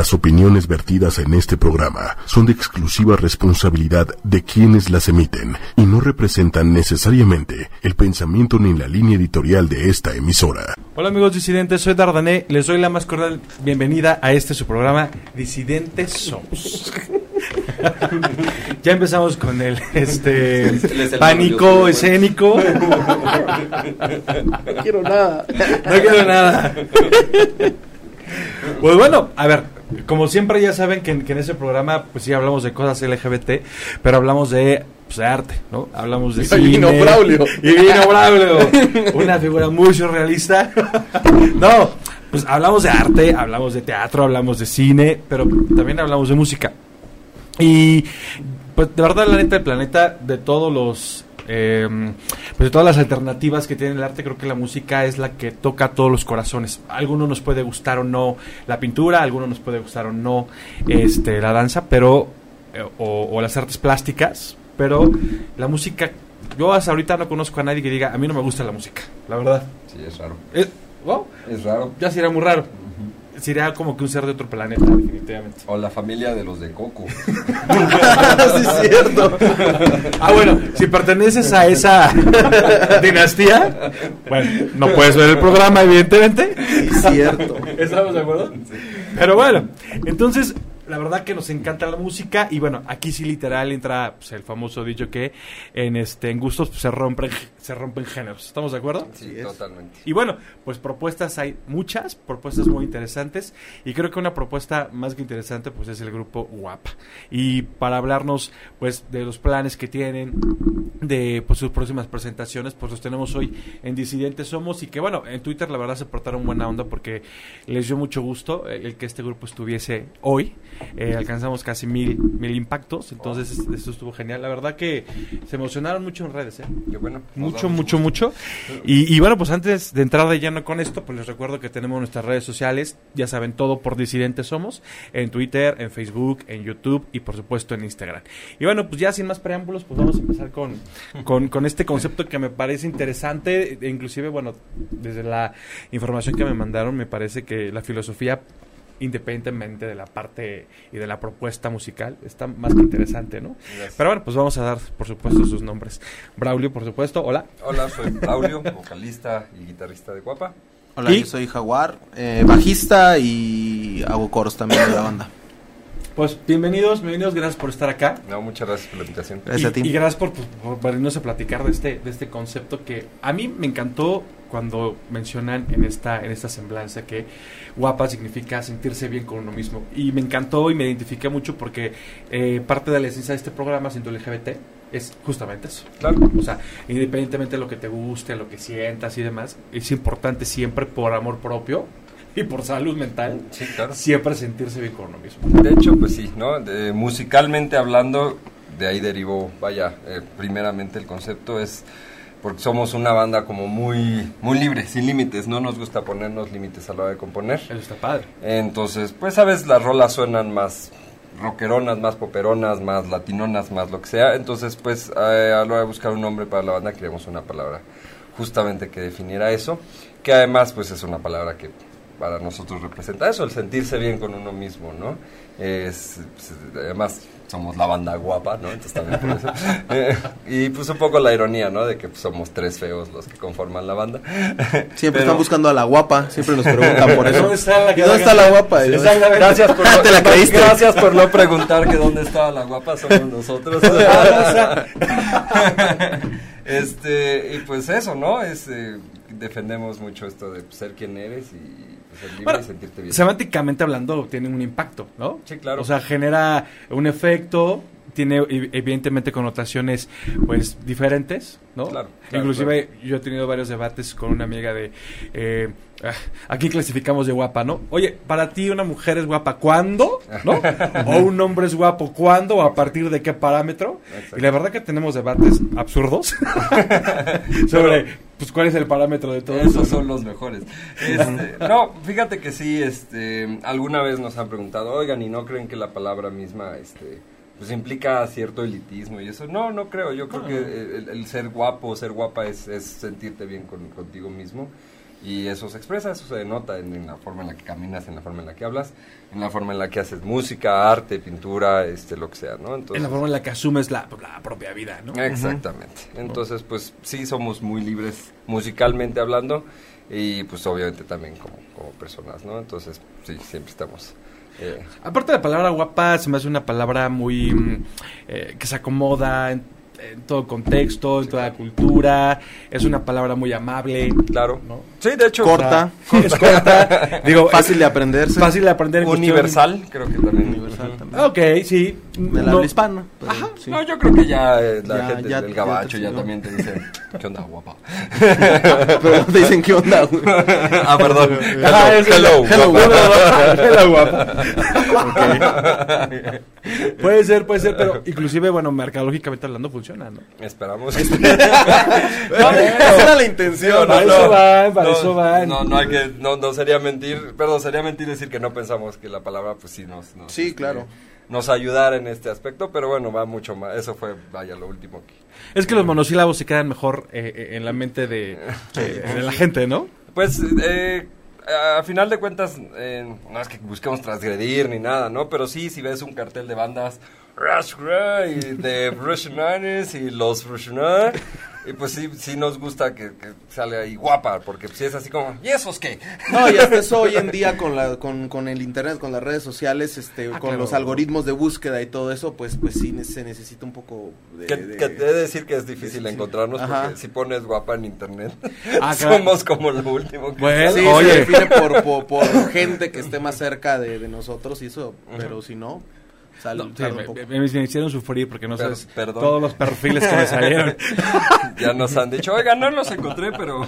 Las opiniones vertidas en este programa son de exclusiva responsabilidad de quienes las emiten y no representan necesariamente el pensamiento ni la línea editorial de esta emisora. Hola amigos disidentes, soy Dardané, les doy la más cordial bienvenida a este su programa Disidentes Somos. ya empezamos con el este el pánico escénico. No quiero nada. No quiero nada. Pues bueno, a ver, como siempre ya saben que, en- que en ese programa pues sí hablamos de cosas LGBT, pero hablamos de, pues, de arte, ¿no? Hablamos de Y cine. vino Braulio. Y vino Braulio, una figura muy surrealista. No, pues hablamos de arte, hablamos de teatro, hablamos de cine, pero también hablamos de música. Y pues de verdad la neta del planeta, de todos los eh, pues de todas las alternativas que tiene el arte, creo que la música es la que toca todos los corazones. A algunos nos puede gustar o no la pintura, a algunos nos puede gustar o no este la danza, pero eh, o, o las artes plásticas, pero la música yo hasta ahorita no conozco a nadie que diga, a mí no me gusta la música, la verdad. Sí, es raro. Eh, wow, Es raro. ya sería muy raro. Sería como que un ser de otro planeta, definitivamente. O la familia de los de Coco. sí, es cierto. Ah, bueno, si perteneces a esa dinastía, bueno, no puedes ver el programa, evidentemente. Sí, es cierto. ¿Estamos de acuerdo? Pero bueno, entonces, la verdad que nos encanta la música y bueno, aquí sí literal entra pues, el famoso dicho que en este en gustos pues, se rompen se rompen géneros. ¿Estamos de acuerdo? Sí, totalmente. Y bueno, pues propuestas hay muchas, propuestas muy interesantes y creo que una propuesta más que interesante pues es el grupo Guapa. Y para hablarnos pues de los planes que tienen, de pues sus próximas presentaciones, pues los tenemos hoy en Disidentes Somos y que bueno, en Twitter la verdad se portaron buena onda porque les dio mucho gusto el, el que este grupo estuviese hoy. Eh, alcanzamos casi mil, mil impactos, entonces es- esto estuvo genial. La verdad que se emocionaron mucho en redes, ¿eh? Qué bueno. Mucho, mucho, mucho. Y, y bueno, pues antes de entrar de lleno con esto, pues les recuerdo que tenemos nuestras redes sociales, ya saben todo por Disidentes Somos, en Twitter, en Facebook, en YouTube y por supuesto en Instagram. Y bueno, pues ya sin más preámbulos, pues vamos a empezar con, con, con este concepto que me parece interesante, e inclusive, bueno, desde la información que me mandaron, me parece que la filosofía independientemente de la parte y de la propuesta musical, está más que interesante, ¿no? Gracias. Pero bueno, pues vamos a dar, por supuesto, sus nombres. Braulio, por supuesto, hola. Hola, soy Braulio, vocalista y guitarrista de Guapa. Hola, ¿Y? yo soy Jaguar, eh, bajista y hago coros también de la banda. Pues bienvenidos, bienvenidos, gracias por estar acá. No, muchas gracias por la invitación. Gracias y, a ti. y gracias por, por venirnos a platicar de este, de este concepto que a mí me encantó cuando mencionan en esta, en esta semblanza que guapa significa sentirse bien con uno mismo. Y me encantó y me identifiqué mucho porque eh, parte de la esencia de este programa, Siento LGBT, es justamente eso. Claro. O sea, independientemente de lo que te guste, lo que sientas y demás, es importante siempre por amor propio y por salud mental, Sí, claro. siempre sentirse bien con uno mismo. De hecho, pues sí, ¿no? De- musicalmente hablando, de ahí derivó, vaya, eh, primeramente el concepto es porque somos una banda como muy muy libre, sin límites, no nos gusta ponernos límites a la hora de componer. Eso está padre. Entonces, pues sabes, las rolas suenan más rockeronas, más poperonas, más latinonas, más lo que sea. Entonces, pues eh, a la hora de buscar un nombre para la banda queríamos una palabra justamente que definiera eso, que además pues es una palabra que para nosotros representa eso, el sentirse bien con uno mismo, ¿no? Es, pues, además somos la banda guapa, ¿no? Entonces también por eso. Eh, y pues un poco la ironía, ¿no? De que pues, somos tres feos los que conforman la banda. Siempre Pero- están buscando a la guapa, siempre nos preguntan por eso. ¿Dónde está la ¿Y dónde está la guapa? Yo, Exactamente. Gracias por, ¿Te la creíste? gracias por no preguntar que dónde estaba la guapa, somos nosotros. este, y pues eso, ¿no? Es, eh, defendemos mucho esto de ser quien eres y ser libre Bueno, y sentirte bien. semánticamente hablando tiene un impacto, ¿no? Sí, claro. O sea, genera un efecto, tiene ev- evidentemente connotaciones pues diferentes, ¿no? Claro, claro, Inclusive yo he tenido varios debates con una amiga de eh, ah, aquí clasificamos de guapa, ¿no? Oye, para ti una mujer es guapa ¿cuándo? ¿No? o un hombre es guapo ¿cuándo? o a partir de qué parámetro? Exacto. Y la verdad que tenemos debates absurdos sobre pues cuál es el parámetro de todo eso. Esos son los mejores. Este, no, fíjate que sí, este, alguna vez nos han preguntado, oigan, ¿y no creen que la palabra misma, este, pues implica cierto elitismo y eso? No, no creo. Yo creo que el, el ser guapo o ser guapa es, es sentirte bien con, contigo mismo Y eso se expresa, eso se denota en, en la forma en la que caminas, en la forma en la que hablas, en la forma en la que haces música, arte, pintura, este, lo que sea, ¿no? Entonces, en la forma en la que asumes la, la propia vida, ¿no? Exactamente. Entonces, pues sí somos muy libres musicalmente hablando y pues obviamente también como, como personas, ¿no? Entonces, sí, siempre estamos... eh, Aparte la palabra guapa se me hace una palabra muy mm, eh, que se acomoda en, en todo contexto, en toda cultura, es una palabra muy amable, claro. ¿no? Sí, de hecho... Corta, Es corta, digo, fácil de aprenderse. fácil de aprender en cuestión- Universal, creo que también. Universal también. Ah, Ok, sí. Del No- habla hispana. pero Ajá, sí. No, yo creo que ya eh, la Ya- gente ya- del ya gabacho te ya, también te dice, ¿qué onda, guapa? Pero te dicen qué onda, ah, perdón. Ah, es- hello, hello, guapa. Hello, guapa. Puede ser, puede ser, pero inclusive, bueno, mercadológicamente hablando funciona, ¿no? Esperamos. Esa era la intención. Eso van, para eso van. No, no hay que, no, no sería mentir, perdón, sería mentir decir que no pensamos que la palabra, pues sí nos, nos, Sí, este, claro. nos ayudara en este aspecto, pero bueno, va mucho más, eso fue, vaya, lo último que... Es que los monosílabos se quedan mejor eh, eh, en la mente de, eh, de la gente, ¿no? Pues, eh, a final de cuentas, eh, no es que busquemos transgredir ni nada, ¿no? Pero sí, si ves un cartel de bandas, Rush y de Russian Nines y los Russian y pues sí, sí nos gusta que, que salga ahí guapa, porque si es así como, ¿y esos qué? No, y hasta eso hoy en día con la con, con el internet, con las redes sociales, este, Ah, con claro. los algoritmos de búsqueda y todo eso, pues pues sí se necesita un poco de, Que, de- que te he de decir que es difícil encontrarnos Ajá. porque si pones guapa en internet, Ah, claro. somos como lo último que Bueno, Sí, Oye. se define por, por, por gente que esté más cerca de, de nosotros y eso, pero si no, sal, No, sí, me, poco. me- me hicieron sufrir porque no perdón. todos los perfiles que me salieron. ya nos han dicho, oiga, no los encontré, pero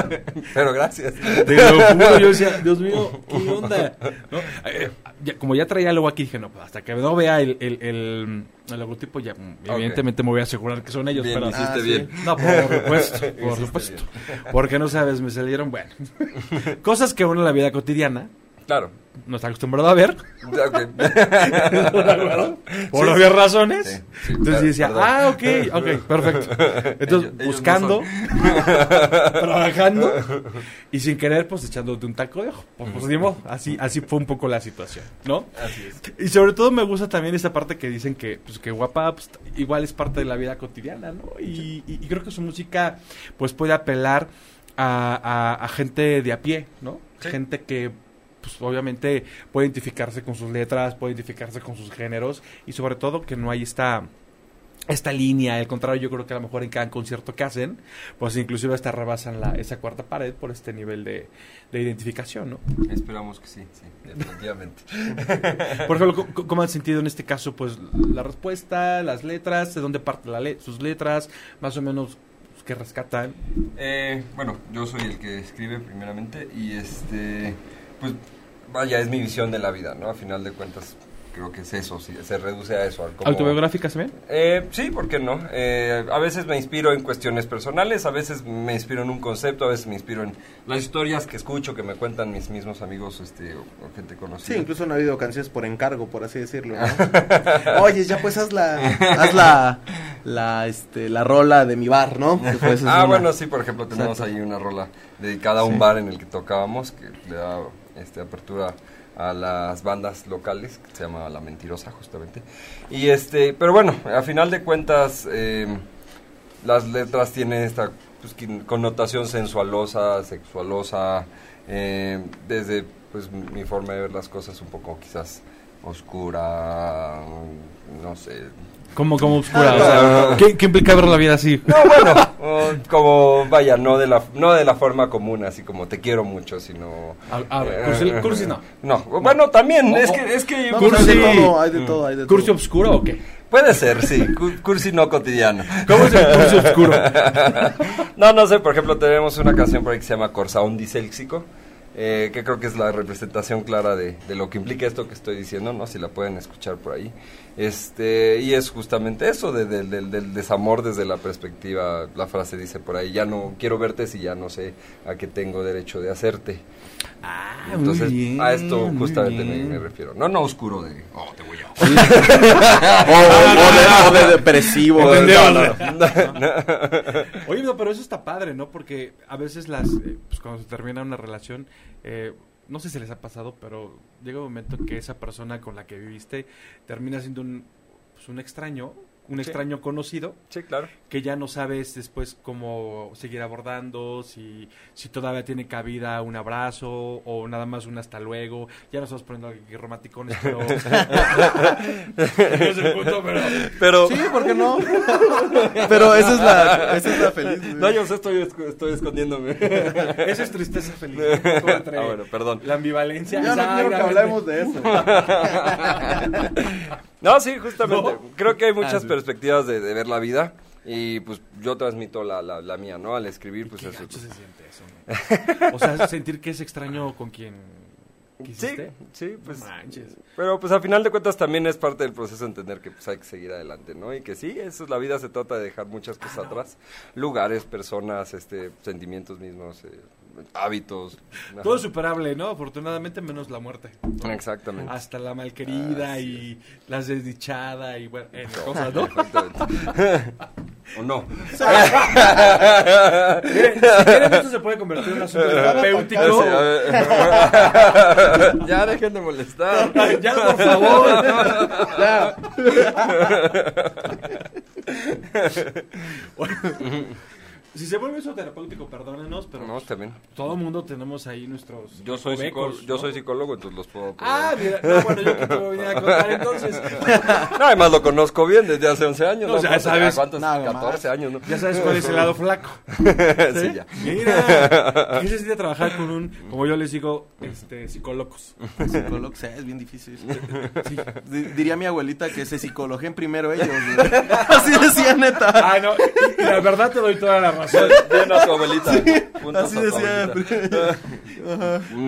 pero gracias. Te lo juro, yo decía, Dios mío, ¿qué onda? ¿No? Eh, ya- como ya traía algo aquí, dije, no, pues hasta que no vea el, el, el, el logotipo, ya evidentemente me voy a asegurar que son ellos. Bien, pero, hiciste Ah, sí. bien. No, por supuesto, por supuesto. Porque no sabes, me salieron, bueno, cosas que uno en la vida cotidiana Claro. no está acostumbrado a ver, Ok. por Sí, obvias razones. Sí, Entonces per- decía, perdón. ah, ok, ok, perfecto. Entonces, Ellos- ellos no buscando, trabajando y sin querer, pues echándote un taco de ojo. Pues, pues, ni modo, así, así fue un poco la situación, ¿no? Así es. Y sobre todo me gusta también esa parte que dicen que, pues, que guapa pues, igual es parte de la vida cotidiana, ¿no? Y, y- y creo que su música pues puede apelar a, a- a gente de a pie, ¿no? Gente que pues obviamente puede identificarse con sus letras, puede identificarse con sus géneros y sobre todo que no hay esta esta línea, al contrario, yo creo que a lo mejor en cada concierto que hacen, pues inclusive hasta rebasan la, esa cuarta pared por este nivel de, de identificación, ¿no? Esperamos que sí, sí, definitivamente. Por ejemplo, ¿cómo han sentido en este caso, pues, la respuesta, las letras, de dónde parten la le- sus letras, más o menos, pues, qué rescatan? Eh, bueno, yo soy el que escribe primeramente y este, pues vaya, es mi visión de la vida, ¿no? A final de cuentas, creo que es eso, sí, se reduce a eso. al como- ¿Autobiográficas también? Eh, sí, ¿por qué no? Eh, a veces me inspiro en cuestiones personales, a veces me inspiro en un concepto, a veces me inspiro en las historias que escucho, que me cuentan mis mismos amigos este, o, o gente conocida. Sí, incluso han habido canciones por encargo, por así decirlo, ¿no? Oye, ya pues haz la, haz la, la, este, la rola de mi bar, ¿no? Ah, una- bueno, sí, por ejemplo, tenemos Exacto. ahí una rola dedicada a un Sí. bar en el que tocábamos, que le da este, apertura a las bandas locales, que se llama La Mentirosa, justamente. Y este, pero bueno, a final de cuentas, eh, las letras tienen esta pues, connotación sensualosa, sexualosa, eh, desde pues mi forma de ver las cosas un poco quizás oscura, no sé, Como, como oscura, Ah, o sea, ¿qué, qué implica ver la vida así? no, bueno, como, vaya, no de la no de la forma común, así como te quiero mucho, sino... A, a ver, eh, cursi, cursi no. No, bueno, también, O- es que, es que No, cursi- hay de todo, hay de todo, hay de ¿Cursi todo. obscuro o qué? puede ser, sí, cu- cursi no cotidiano. ¿Cómo es el cursi obscuro? no, no sé, por ejemplo, tenemos una canción por ahí que se llama Corsaón Disélxico, eh, que creo que es la representación clara de, de lo que implica esto que estoy diciendo, ¿no? Si la pueden escuchar por ahí. Este, y es justamente eso, de- de- del- del desamor desde la perspectiva, la frase dice por ahí, ya no quiero verte si ya no sé a qué tengo derecho de hacerte. Ah, Entonces, muy bien, a esto justamente me, refiero. No, no oscuro de, oh, te voy a... O, de, de depresivo. Oye, no, pero eso está padre, ¿no? Porque a veces las, eh, pues cuando se termina una relación, eh, no sé si les ha pasado, pero llega un momento en que esa persona con la que viviste termina siendo un, pues, un extraño, un Sí. extraño conocido, Sí, claro. que ya no sabes después cómo seguir abordando, si, si todavía tiene cabida un abrazo o nada más un hasta luego. Ya no estamos poniendo aquí romanticones, pero... No es el punto, pero... Pero... Sí, ¿por qué no? Pero esa es la, esa es la feliz. No, yo sé, estoy, estoy escondiéndome. Eso es tristeza feliz. ¿no? Como entre Ah, bueno, perdón. La ambivalencia. Ya no quiero que hablemos de eso. No, sí, justamente. ¿No? Creo que hay muchas Ah, sí. Perspectivas de, de ver la vida y pues yo transmito la, la, la mía, ¿no? Al escribir, pues Qué eso. gacho se siente eso, ¿no? O sea, sentir que es extraño con quien Sí, quisiste. sí, pues. No manches. Pero pues a final de cuentas también es parte del proceso entender que pues hay que seguir adelante, ¿no? Y que sí, eso es la vida, se trata de dejar muchas cosas atrás. Lugares, personas, este, sentimientos mismos, eh, hábitos. ajá. Todo es superable, ¿no? Afortunadamente menos la muerte. ¿no? Exactamente. Hasta la malquerida Así y la desdichada y bueno, eh, cosas, ¿no? Exactamente. ¿O no? Miren, si quieren esto se puede convertir en un asunto terapéutico. Ya dejen de molestar. ya, por favor. Ya. Si se vuelve eso terapéutico, perdónenos, pero No, está bien. todo el mundo tenemos ahí nuestros Yo soy, psicólogo, yo ¿no? soy psicólogo, entonces los puedo... Ah, mira, no, bueno, yo que te voy a venir a contar entonces. No, además lo conozco bien desde hace 11 años. No, ya ¿Cuántos- sabes. ¿Cuántos? Nada 14 años, ¿no? Ya sabes cuál es el lado flaco. sí, ya. Mira, ¿qué se siente trabajar con un, como yo les digo, este, psicólogos? Psicólogo, sí, es bien difícil. Sí. Di- Diría mi abuelita que se psicologien primero ellos. Así decía neta. Ah, no, y la verdad te doy toda la razón. Bien a tu abuelita. Así decía. abuelita.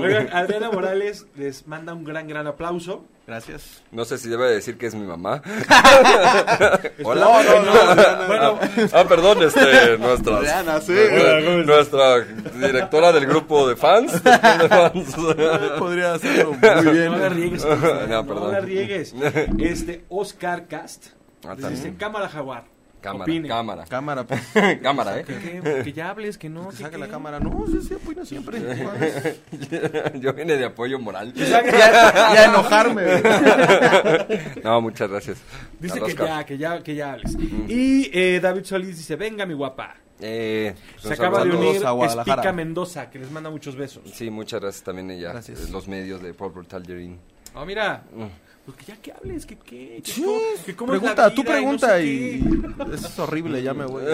Oigan, Adriana Morales les manda un gran, gran aplauso. Gracias. No sé si debe decir que es mi mamá. No, Hola. no, no, Bueno, Ah, perdón, este, nuestra, Diana, sí. nuestra, nuestra directora del grupo de fans. de fans. Podría hacerlo muy bien. no la riegues. No, Cristian, No, perdón. la riegues. Este, Oscar Cast. Ah, dice, cámara jaguar. Cámara, Opine. cámara. Cámara, pues. Cámara, ¿eh? Que, que- que ya hables, que no. Que que saque la cámara. No, sí, sí, opina siempre. Yo vine de apoyo moral. Y a enojarme. güey. No, muchas gracias. Dice que ya, que ya, que ya hables. Y eh, David Solís dice, venga mi guapa. Eh, Se acaba de unir a Guadalajara. Espica Mendoza, que les manda muchos besos. Sí, muchas gracias también ella. Gracias. Los medios de Pop Tallerin. Oh, mira. Mm. Pues que ya que hables, que qué. Que Sí, cómo- que cómo es la pregunta, tú pregunta no sé y, es horrible, ya me voy.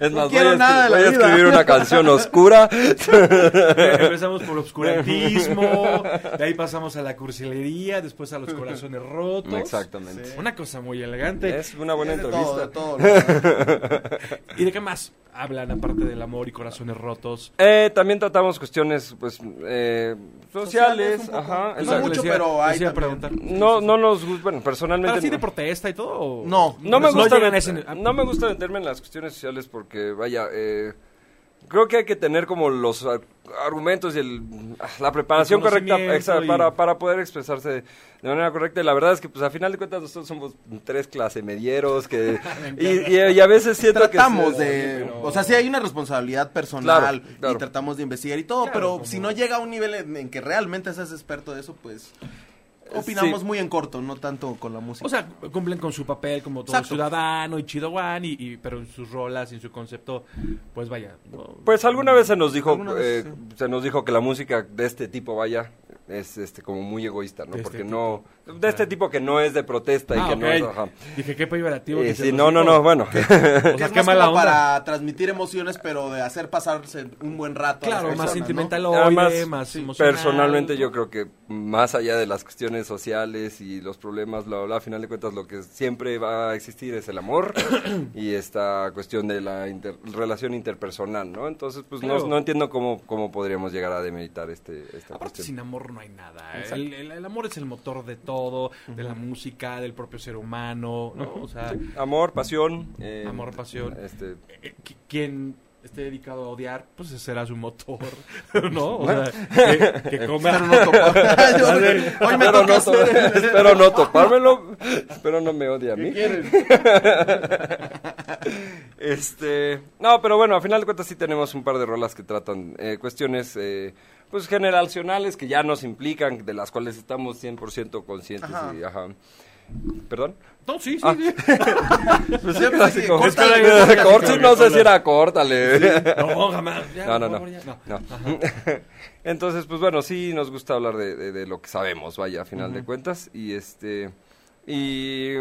Es más, quiero voy, a, nada de escri- la voy a vida. escribir una canción oscura. Empezamos por obscurantismo, de ahí pasamos a la cursilería, después a los corazones rotos. Exactamente. Una cosa muy elegante. Es una buena De todo, de entrevista. todo. ¿Y de qué más hablan aparte del amor y corazones rotos? Eh, también tratamos cuestiones pues eh, sociales, Sociales, ajá, No exacto. mucho, pero hay también. preguntar. No, no nos gusta, bueno, personalmente ¿Así de no. protesta y todo? o- No. No me gusta no me gusta meterme en las cuestiones sociales porque vaya, eh, creo que hay que tener como los ar- argumentos y el, la preparación El correcta conocimiento exa- y- para, para poder expresarse de manera correcta. Y la verdad es que pues a final de cuentas nosotros somos tres clase medieros que y, y- y a veces siento Tratamos que se- de... pero- O sea, sí hay una responsabilidad personal Claro, claro. y tratamos de investigar y todo, Claro, pero como- si no llega a un nivel en, en que realmente seas experto de eso, pues opinamos Sí. muy en corto, no tanto con la música. O sea, cumplen con su papel como todo Exacto. ciudadano y chido one, y, y- pero en sus rolas y en su concepto, pues vaya. no- Pues alguna vez se nos dijo, vez, eh, se nos dijo que la música de este tipo, vaya, es este como muy egoísta, ¿no? De este Porque tipo. no de este tipo que no es de protesta y Ah, que no es, ajá. Dije, qué peyorativo. Eh, que sí, no, no, no, bueno. O Que sea, es qué más mala como onda. para transmitir emociones, pero de hacer pasarse un buen rato. a Claro, más personas, ¿no? sentimental, Además, más sí, emocional. personalmente yo creo que más allá de las cuestiones sociales y los problemas, bla, bla, bla, a final de cuentas lo que siempre va a existir es el amor y esta cuestión de la inter- relación interpersonal, ¿no? Entonces, pues no, Claro. no entiendo cómo, cómo podríamos llegar a demeritar este, esta Aparte, cuestión. sin amor no hay nada. El, el- el amor es el motor de todo, de la música, del propio ser humano, ¿no? O sea, Amor, pasión. eh, Amor, pasión. Este, eh, qui- quien esté dedicado a odiar, pues ese será su motor, ¿no? O sea, que, que coma... Espero no topar. Yo- Hoy me espero, no to- hacer- espero no topármelo, espero no me odie a mí. Este, no, pero bueno, a final de cuentas sí tenemos un par de rolas que tratan eh, cuestiones eh, pues generacionales que ya nos implican, de las cuales estamos 100% conscientes Ajá. y ajá. ¿Perdón? No, sí, sí, Ah. sí. Pues Yo pensé que clásico. córtale, Es que- córtale, Corti, no sé si era córtale. No, jamás. Ya, No, no, no. Entonces, pues bueno, sí nos gusta hablar de, de- de lo que sabemos, vaya, a final de cuentas. Y este. Y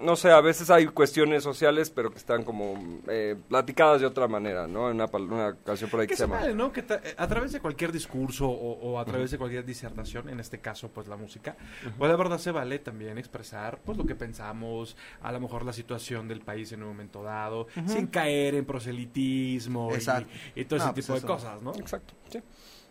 no sé, a veces hay cuestiones sociales, pero que están como eh, platicadas de otra manera, ¿no? En una, pal- una canción por ahí que Que se se llama. vale, ¿no? Que eh, a través de cualquier discurso o, o a través de cualquier disertación, en este caso, pues la música, pues la verdad se vale también expresar, pues lo que pensamos, a lo mejor la situación del país en un momento dado, sin caer en proselitismo y- Exacto. y, todo ese pues tipo de cosas, ¿no? Exacto, sí.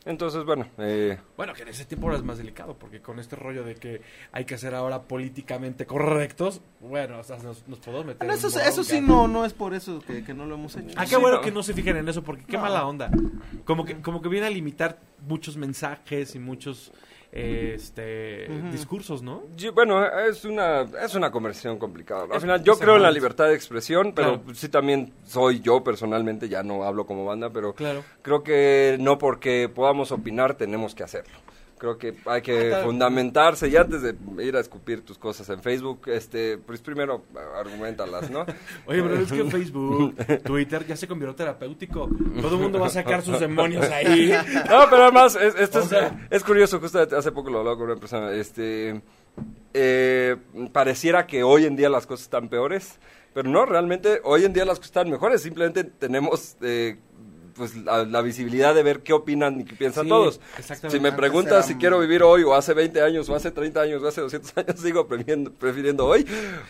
Entonces, bueno, eh, Bueno, que en ese tiempo ahora es más delicado, porque con este rollo de que hay que ser ahora políticamente correctos, bueno, o sea, nos, nos podemos meter Bueno, eso, en eso sí no, no es por eso que, que no lo hemos hecho. Ah, qué Sí, bueno no. que no se fijen en eso, porque qué No. mala onda. Como que, como que viene a limitar muchos mensajes y muchos eh, este discursos, ¿no? yo- bueno, es una, es una conversación complicada. Al final, yo creo en la libertad de expresión, pero Claro. sí también soy yo personalmente, ya no hablo como banda, pero Claro. creo que no porque podamos opinar tenemos que hacerlo. Creo que hay que fundamentarse y antes de ir a escupir tus cosas en Facebook, este, pues primero eh, argumentalas, ¿no? Oye, pero es que Facebook, Twitter ya se convirtió terapéutico. Todo el mundo va a sacar sus demonios ahí. No, pero además, es, esto O es, es curioso, justo hace poco lo hablaba con una persona, este, eh, pareciera que hoy en día las cosas están peores, pero no, realmente hoy en día las cosas están mejores, simplemente tenemos... eh, pues la, la visibilidad de ver qué opinan y qué piensan Sí, todos. exactamente. Si me preguntas era si quiero vivir hoy o hace 20 años o hace 30 años o hace 200 años, sigo prefiriendo, prefiriendo hoy.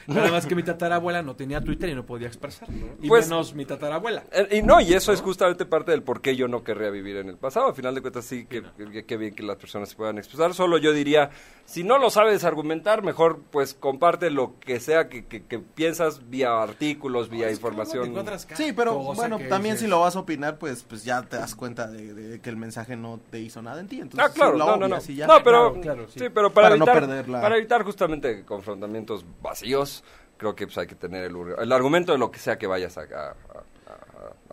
Nada más que mi tatarabuela no tenía Twitter y no podía expresarlo. Y Pues- menos mi tatarabuela. Eh, Y no, y eso es justamente parte del por qué yo no querría vivir en el pasado. Al final de cuentas, sí, que, que- que bien que las personas se puedan expresar. Solo yo diría, si no lo sabes argumentar, mejor pues comparte lo que sea que, que- que piensas vía artículos, vía información. Sí, pero bueno, también dices, si lo vas a opinar, pues pues ya te das cuenta de, de que el mensaje no te hizo nada en ti. Entonces, Ah, claro, no, no, no. ya. No, pero, Claro, claro, sí. sí. pero para, Para no evitar, perder la- para evitar justamente confrontamientos vacíos, creo que pues, hay que tener el, el argumento de lo que sea que vayas a, a-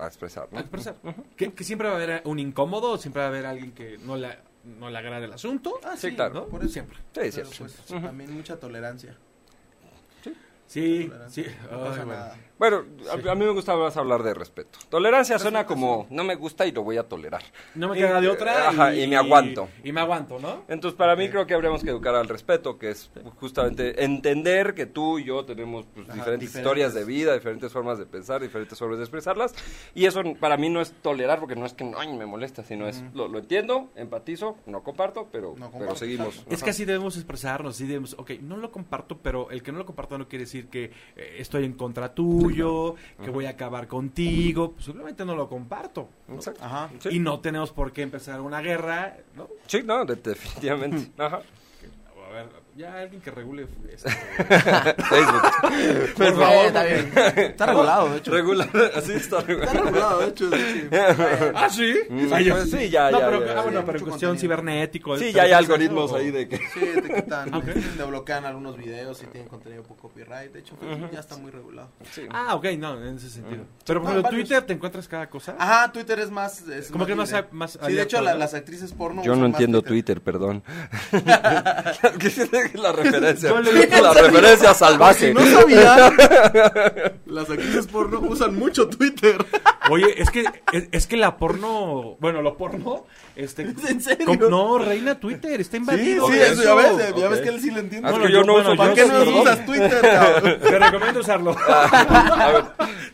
a- expresar. ¿no? a expresar. que, que siempre va a haber un incómodo, siempre va a haber alguien que no le, no le agrade el asunto. Ah, Sí, claro. ¿no? Por eso. Siempre. Sí, Pero, cierto. pues, también mucha tolerancia. Sí, sí. No Ay, pasa bueno. nada. Bueno, a, a mí me gusta más hablar de respeto. Tolerancia suena como no me gusta y lo voy a tolerar. No me Y- queda de otra. Ajá, y me aguanto. Y me aguanto, ¿no? Entonces, para mí creo que habríamos que educar al respeto, que es justamente entender que tú y yo tenemos pues, Ajá, diferentes, diferentes. historias de vida, diferentes formas de pensar, diferentes formas de expresarlas. Y eso para mí no es tolerar, porque no es que ay, me molesta, sino es lo, lo entiendo, empatizo, no comparto, pero, No pero comparto, seguimos. Es que así debemos expresarnos, así debemos, ok, no lo comparto, pero el que no lo comparto no quiere decir que eh, estoy en contra tuyo, que voy a acabar contigo, pues, simplemente no lo comparto. ¿no? Exacto. Ajá. Sí. Y no tenemos por qué empezar una guerra, ¿no? Sí, no, de- definitivamente. Ajá. A ver, ya alguien que regule esto. Facebook. Por Está favor, bien, está bien. Está regulado, de hecho. Regular, así está Está regulado. regulado, de hecho. sí. ¿Ah, sí? Mm, pues sí, ya, no, ya, pero, ya, ah, ya. bueno, pero en cuestión contenido. cibernético. Sí, ¿te ya hay algoritmos eso? ahí de que... Sí, te quitan, Ok. te bloquean algunos videos si tienen contenido por copyright. De hecho, Facebook ya está muy regulado. Sí. Ah, ok, no, en ese sentido. Pero por ejemplo. Twitter te encuentras cada cosa. Ajá, Twitter es más. Es Como que más libre. a- más Sí, de hecho, las actrices porno. Yo no más entiendo Twitter, perdón. ¿Qué es la referencia? Le- la referencia salvaje. Si no sabía, las actrices porno usan mucho Twitter. Oye, es que es, es que la porno, bueno, lo porno, este, ¿En serio? com- no, reina Twitter, está Sí, invadido. sí, Ok, eso, ya ves, ya ok. ves que él sí le entiende. Ah, Bueno, que yo yo- no bueno, uso ¿Para qué no perdón. usas Twitter, cabrón? Te recomiendo usarlo. A ver,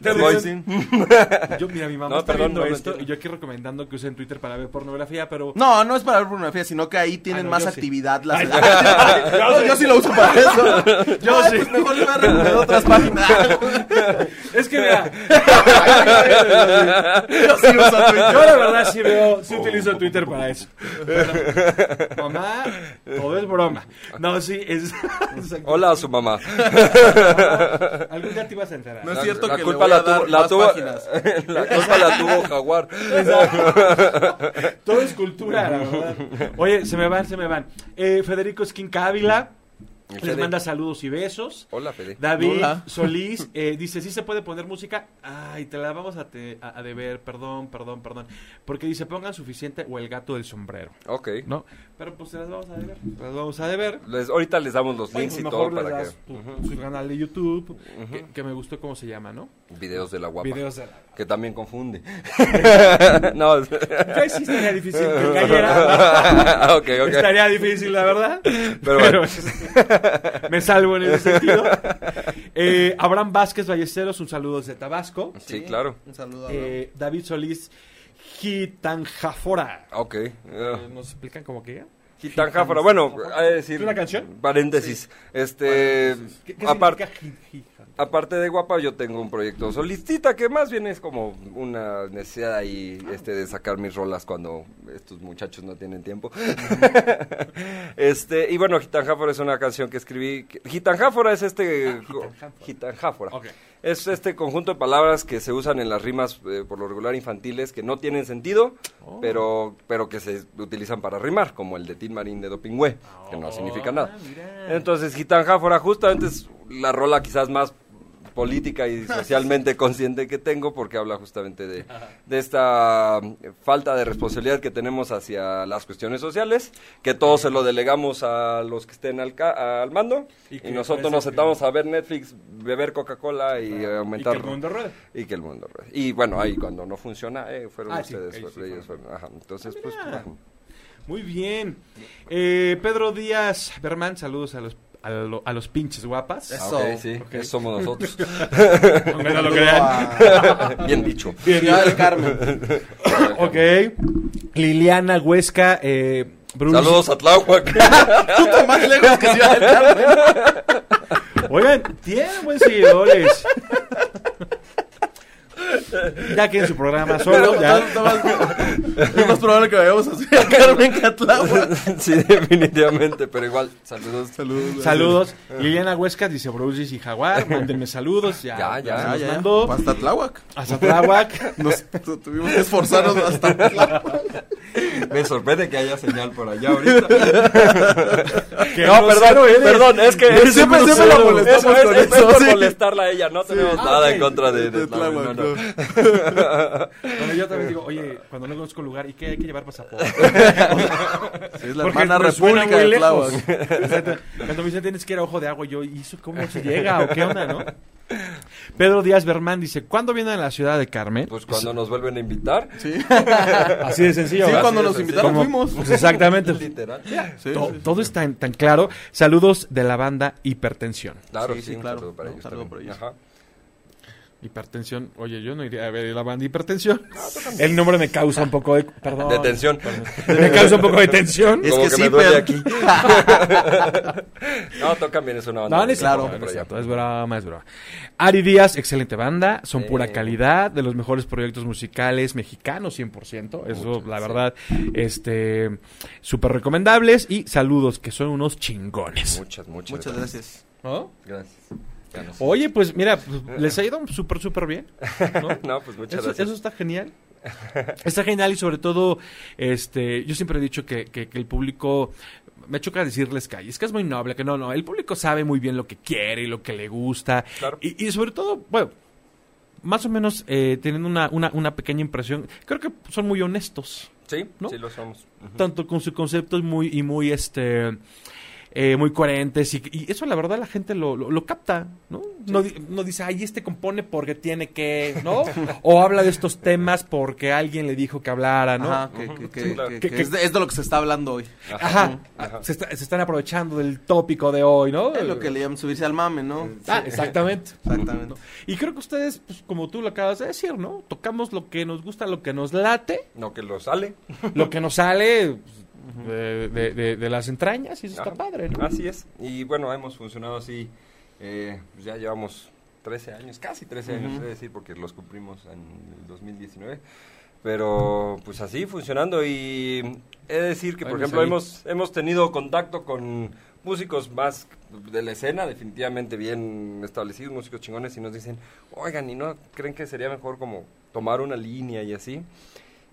Te voy. recomiendo- Yo, mira, mi mamá No, está perdón, viendo no lo esto y yo aquí recomendando que usen Twitter para ver pornografía, pero... No, no es para ver pornografía, sino que ahí tienen Ah, no, más sí. actividad las Ay, No, yo sí lo uso para eso. Yo sí. pues mejor le voy a recomendar otras páginas. Es que mira, Yo sí uso Twitter. yo la verdad sí veo, sí utilizo Twitter para eso. Pero, mamá, todo es broma. No, sí, es... Hola a su mamá. Algún día te ibas a enterar. No es cierto la que culpa le voy a la tuvo, dar la más tuvo, páginas. la culpa la tuvo Jaguar. Todo es cultura, la verdad. Oye, se me van, se me van. Eh, Federico Esquinca Ávila les Fede. manda saludos y besos. Hola, Fede. David Hola. Solís eh, dice, ¿sí se puede poner música? Ay, te la vamos a, te- a, a deber, perdón, perdón, perdón. Porque dice, pongan suficiente o el gato del sombrero, Ok. ¿no? Pero pues se las vamos a deber, se las vamos a deber. Les- ahorita les damos los Bueno, links y pues todo para das que... tu, su canal de YouTube, que, que me gustó cómo se llama, ¿no? Videos de la guapa. Videos de... Que también confunde. no. Ahí sí estaría difícil que cayera. ok, ok. Estaría difícil, la verdad. Pero bueno. me salvo en ese sentido. Eh, Abraham Vázquez Ballesteros, un saludo desde Tabasco. Sí, claro. Un saludo a Eh, David Solís Gitanjafora. Ok. Eh, Eh, ¿Nos explican cómo que? Gitanjáfora. Bueno, hay que decir... ¿Es una canción? Paréntesis. Este... ¿Qué, qué aparte... de guapa, yo tengo un proyecto solistita que más bien es como una necesidad ahí este, de sacar mis rolas cuando estos muchachos no tienen tiempo. este Y bueno, Gitanjáfora es una canción que escribí. Gitanjáfora es este... Gitanjáfora. Gitanjáfora. Ok. Es este conjunto de palabras que se usan en las rimas eh, por lo regular infantiles que no tienen sentido, Oh. pero pero que se utilizan para rimar, como el de Tin Marín de Dopingüe, que no Oh, significa nada. mira. Entonces, Gitanjáfora justamente es la rola quizás más política y socialmente consciente que tengo porque habla justamente de, de esta eh, falta de responsabilidad que tenemos hacia las cuestiones sociales, que todos se lo delegamos a los que estén al, ca- al mando Y nosotros nos que- sentamos a ver Netflix, beber Coca-Cola y eh, Y aumentar... que el mundo ruede. Y que el mundo ruede. Y bueno, ahí cuando no funciona, eh, fueron Ah, ustedes, ahí sí fue- ellos fueron. fueron. Ajá, entonces, pues... mira. ajá. Muy bien. Eh, Pedro Díaz Berman, saludos a los, a, lo- a los pinches guapas. Ah, Eso. ok, sí, Ok. eso somos nosotros. Aunque no lo crean. Bien dicho. Ciudad del Carmen. Ok. Liliana Huesca, eh, Bruce. Saludos a Tláhuac. Puta, más lejos que Ciudad del Carmen. Oigan, tienen buen seguidores. Ya que en su programa solo, ya. Es más probable que vayamos a Ciudad del Carmen a Tláhuac. sí, definitivamente, pero igual, saludos. Saludos. Saludos. Liliana Huesca dice Brusis y Jaguar, mándenme saludos. Ya, Ya, ya, se Ah, nos ya, ya. mandó. Hasta Tláhuac. Hasta Tláhuac. Nos tu- tuvimos que esforzarnos hasta Tláhuac. Me sorprende que haya señal por allá ahorita. No, perdón, eres. perdón, es que siempre, siempre la molestamos con es, eso. eso, Es por sí. molestarla a ella, no tenemos Ah, nada en contra de, de De Tláhuac, No, no. no. Bueno, yo también digo, oye, cuando no conozco lugar, ¿y qué hay que llevar pasaporte? Sí, es la Porque hermana república de. Exacto. Cuando me dicen tienes que ir a Ojo de Agua, yo, ¿y eso cómo se llega o qué onda, no? Pedro Díaz Bermán dice, ¿cuándo vienen a la ciudad de Carmen? Pues cuando nos vuelven a invitar. Sí, Así de sencillo, sí ¿verdad? cuando Sí, nos sí, invitaron fuimos. Pues exactamente. Literal. Sí, To- sí, sí. todo es tan, tan claro. Saludos de la banda Hipertensión. Claro, Sí, sí, sí, un claro. saludo para ellos saludo ellos. Ajá. Hipertensión. Oye, yo no iría a ver la banda Hipertensión. El nombre me causa un poco de... Perdón. De tensión. Me causa un poco de tensión. Es Como que que, sí, me duele pero- aquí. no, tocan bien, es una banda. No, no es Claro. no es cierto, es broma, es broma. Ari Díaz, excelente banda, son pura calidad, de los mejores proyectos musicales mexicanos 100%, eso Mucho, la sí. verdad, este, súper recomendables y saludos, que son unos chingones. Muchas, muchas, Muchas gracias. ¿No? Gracias. Ya no sé. Oye, pues mira, pues, les ha ido súper, súper bien. ¿no? No, pues muchas Eso, gracias. eso está genial. Está genial y sobre todo, este, yo siempre he dicho que, que- que el público, me choca decirles que es que es muy noble, que no, no, el público sabe muy bien lo que quiere y lo que le gusta. Claro. Y, y sobre todo, bueno, más o menos eh, teniendo una, una, una pequeña impresión, creo que son muy honestos, Sí, ¿no? sí lo somos. Tanto con su concepto y muy, y muy, este, eh, muy coherentes y, y eso la verdad la gente lo, lo, lo capta, ¿no? No, di- no dice, ay, este compone porque tiene que, ¿no? o habla de estos temas porque alguien le dijo que hablara, ¿no? Ajá, que, que- que- Sí, claro. que- Que- que que- es, de, es de lo que se está hablando hoy. Ajá, Ajá. Se, está- se están aprovechando del tópico de hoy, ¿no? Es lo que le llaman subirse al mame, ¿no? Ah, exactamente. Exactamente. ¿no? Y creo que ustedes, pues, como tú lo acabas de decir, ¿no? Tocamos lo que nos gusta, lo que nos late, No, que lo sale. lo que nos sale pues, de, de- de- de las entrañas y eso está padre, ¿no? Así es. Y bueno, hemos funcionado así. eh, pues ya llevamos 13 años, casi 13 años, es decir, porque los cumplimos en el 2019. Pero pues así funcionando y he de decir que, por ejemplo, hemos, hemos tenido contacto con músicos más de la escena, definitivamente bien establecidos, músicos chingones, y nos dicen, oigan, ¿y no creen que sería mejor como tomar una línea y así?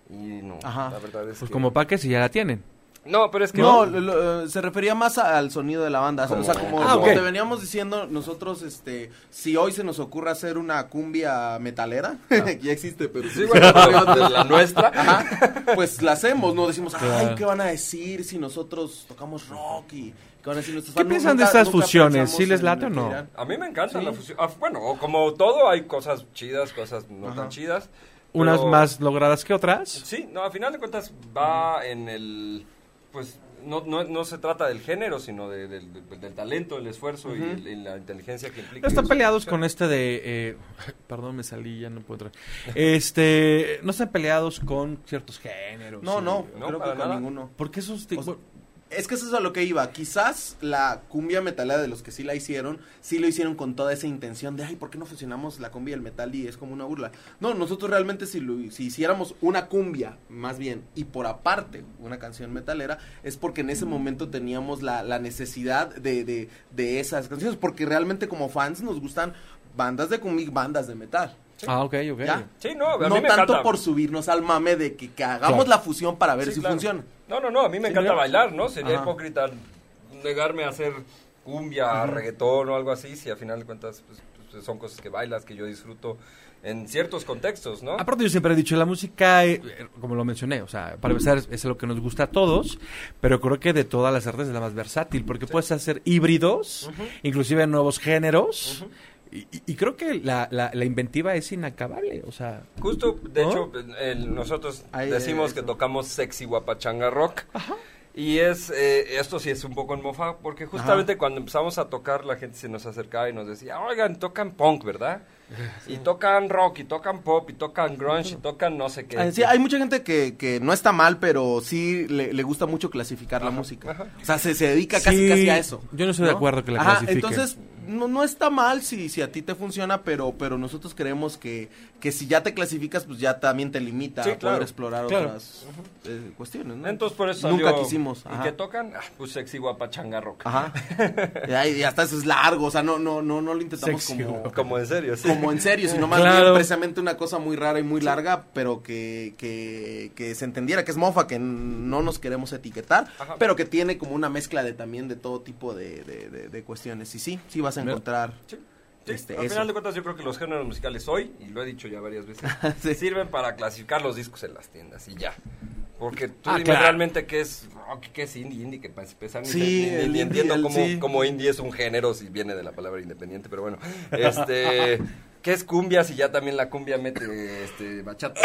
Y no, Ajá. la verdad es Pues que... como pa' que si ya la tienen. No, pero es que... No, lo- lo- se refería más a- al sonido de la banda. O sea, como, Ah, como te veníamos diciendo, nosotros, este, si hoy se nos ocurre hacer una cumbia metalera, que ya existe, pero Sí, bueno, la nuestra. Ajá, pues la hacemos, no decimos, ay. ¿qué van a decir si nosotros tocamos rock y qué van a decir nuestros ¿Qué fans? piensan de Nunca- estas fusiones? ¿Sí les late o no? A mí me encanta Sí. la fusión. Ah, bueno, o como todo, hay cosas chidas, cosas no Ajá. tan chidas. Unas más logradas que otras. Sí, no, a final de cuentas va en el. Pues no, no, no se trata del género, sino de- del, talento, el esfuerzo y, la inteligencia que implica. No están peleados con este de... eh, perdón, me salí, ya no puedo entrar. Este... No están peleados con ciertos géneros. No, y- no, No, creo para que con nada. ninguno. Porque esos... O sea, Es que eso es a lo que iba. Quizás la cumbia metalera de los que sí la hicieron, sí lo hicieron con toda esa intención de, ay, ¿por qué no fusionamos la cumbia y el metal y es como una burla? No, nosotros realmente si, lo, si hiciéramos una cumbia, más bien, y por aparte una canción metalera, es porque en ese momento teníamos la, la necesidad de, de, de esas canciones, porque realmente como fans nos gustan bandas de cumbia y bandas de metal. Ah, ok, ok. ¿Ya? Sí, no, a no mí me tanto encanta. por subirnos al mame de que, que hagamos Claro. la fusión para ver Sí, si claro. funciona. No, no, no, a mí me encanta bailar, ¿no? Sería Ajá. hipócrita negarme a hacer cumbia, reggaetón o algo así, si a final de cuentas pues, pues, son cosas que bailas, que yo disfruto en ciertos contextos, ¿no? Aparte yo siempre he dicho, la música, eh, como lo mencioné, o sea, para empezar es, es lo que nos gusta a todos, pero creo que de todas las artes es la más versátil, porque puedes hacer híbridos, inclusive nuevos géneros, y- y creo que la, la- la inventiva es inacabable, o sea... Justo, de ¿No? hecho, el- nosotros decimos eh, que tocamos sexy guapachanga rock. Y es, eh, esto sí es un poco en mofa, porque justamente cuando empezamos a tocar la gente se nos acercaba y nos decía, oigan, tocan punk, ¿verdad? Y tocan rock, y tocan pop, y tocan grunge, y tocan no sé qué. Ah, sí, hay mucha gente que, que no está mal, pero sí le, le gusta mucho clasificar la Ajá, música. ajá. O sea, se, se dedica casi, Sí, casi a eso. yo no estoy de acuerdo que la Ajá, clasifiquen. entonces, no, no está mal si, si a ti te funciona, pero, pero nosotros creemos que, que si ya te clasificas, pues ya también te limita Sí, a claro. poder explorar Claro. otras eh, cuestiones, ¿no? Entonces por eso Nunca salió- quisimos. ¿Y qué tocan? Ah, pues sexy guapachanga rock. Ajá. y, hasta eso es largo, o sea, no, no, no, no lo intentamos Sexy, como... Como en serio, sí. como en serio, sino más Claro. bien precisamente una cosa muy rara y muy larga, pero que, que, que se entendiera que es mofa, que no nos queremos etiquetar, Ajá. pero que tiene como una mezcla de también de todo tipo de, de, de- de cuestiones. Y sí, sí vas a Encontrar. Sí. Sí, Este, al eso. final de cuentas yo creo que los géneros musicales hoy, y lo he dicho ya varias veces, Sí. sirven para clasificar los discos en las tiendas y ya. Porque tú Ah, dime claro. realmente qué es rock, qué es indie, indie, que para empezar ni, Sí, ni- ni- el ni indie, entiendo el- cómo, sí. cómo indie es un género si viene de la palabra independiente, pero bueno, este, ¿qué es cumbia si ya también la cumbia mete este, bachata?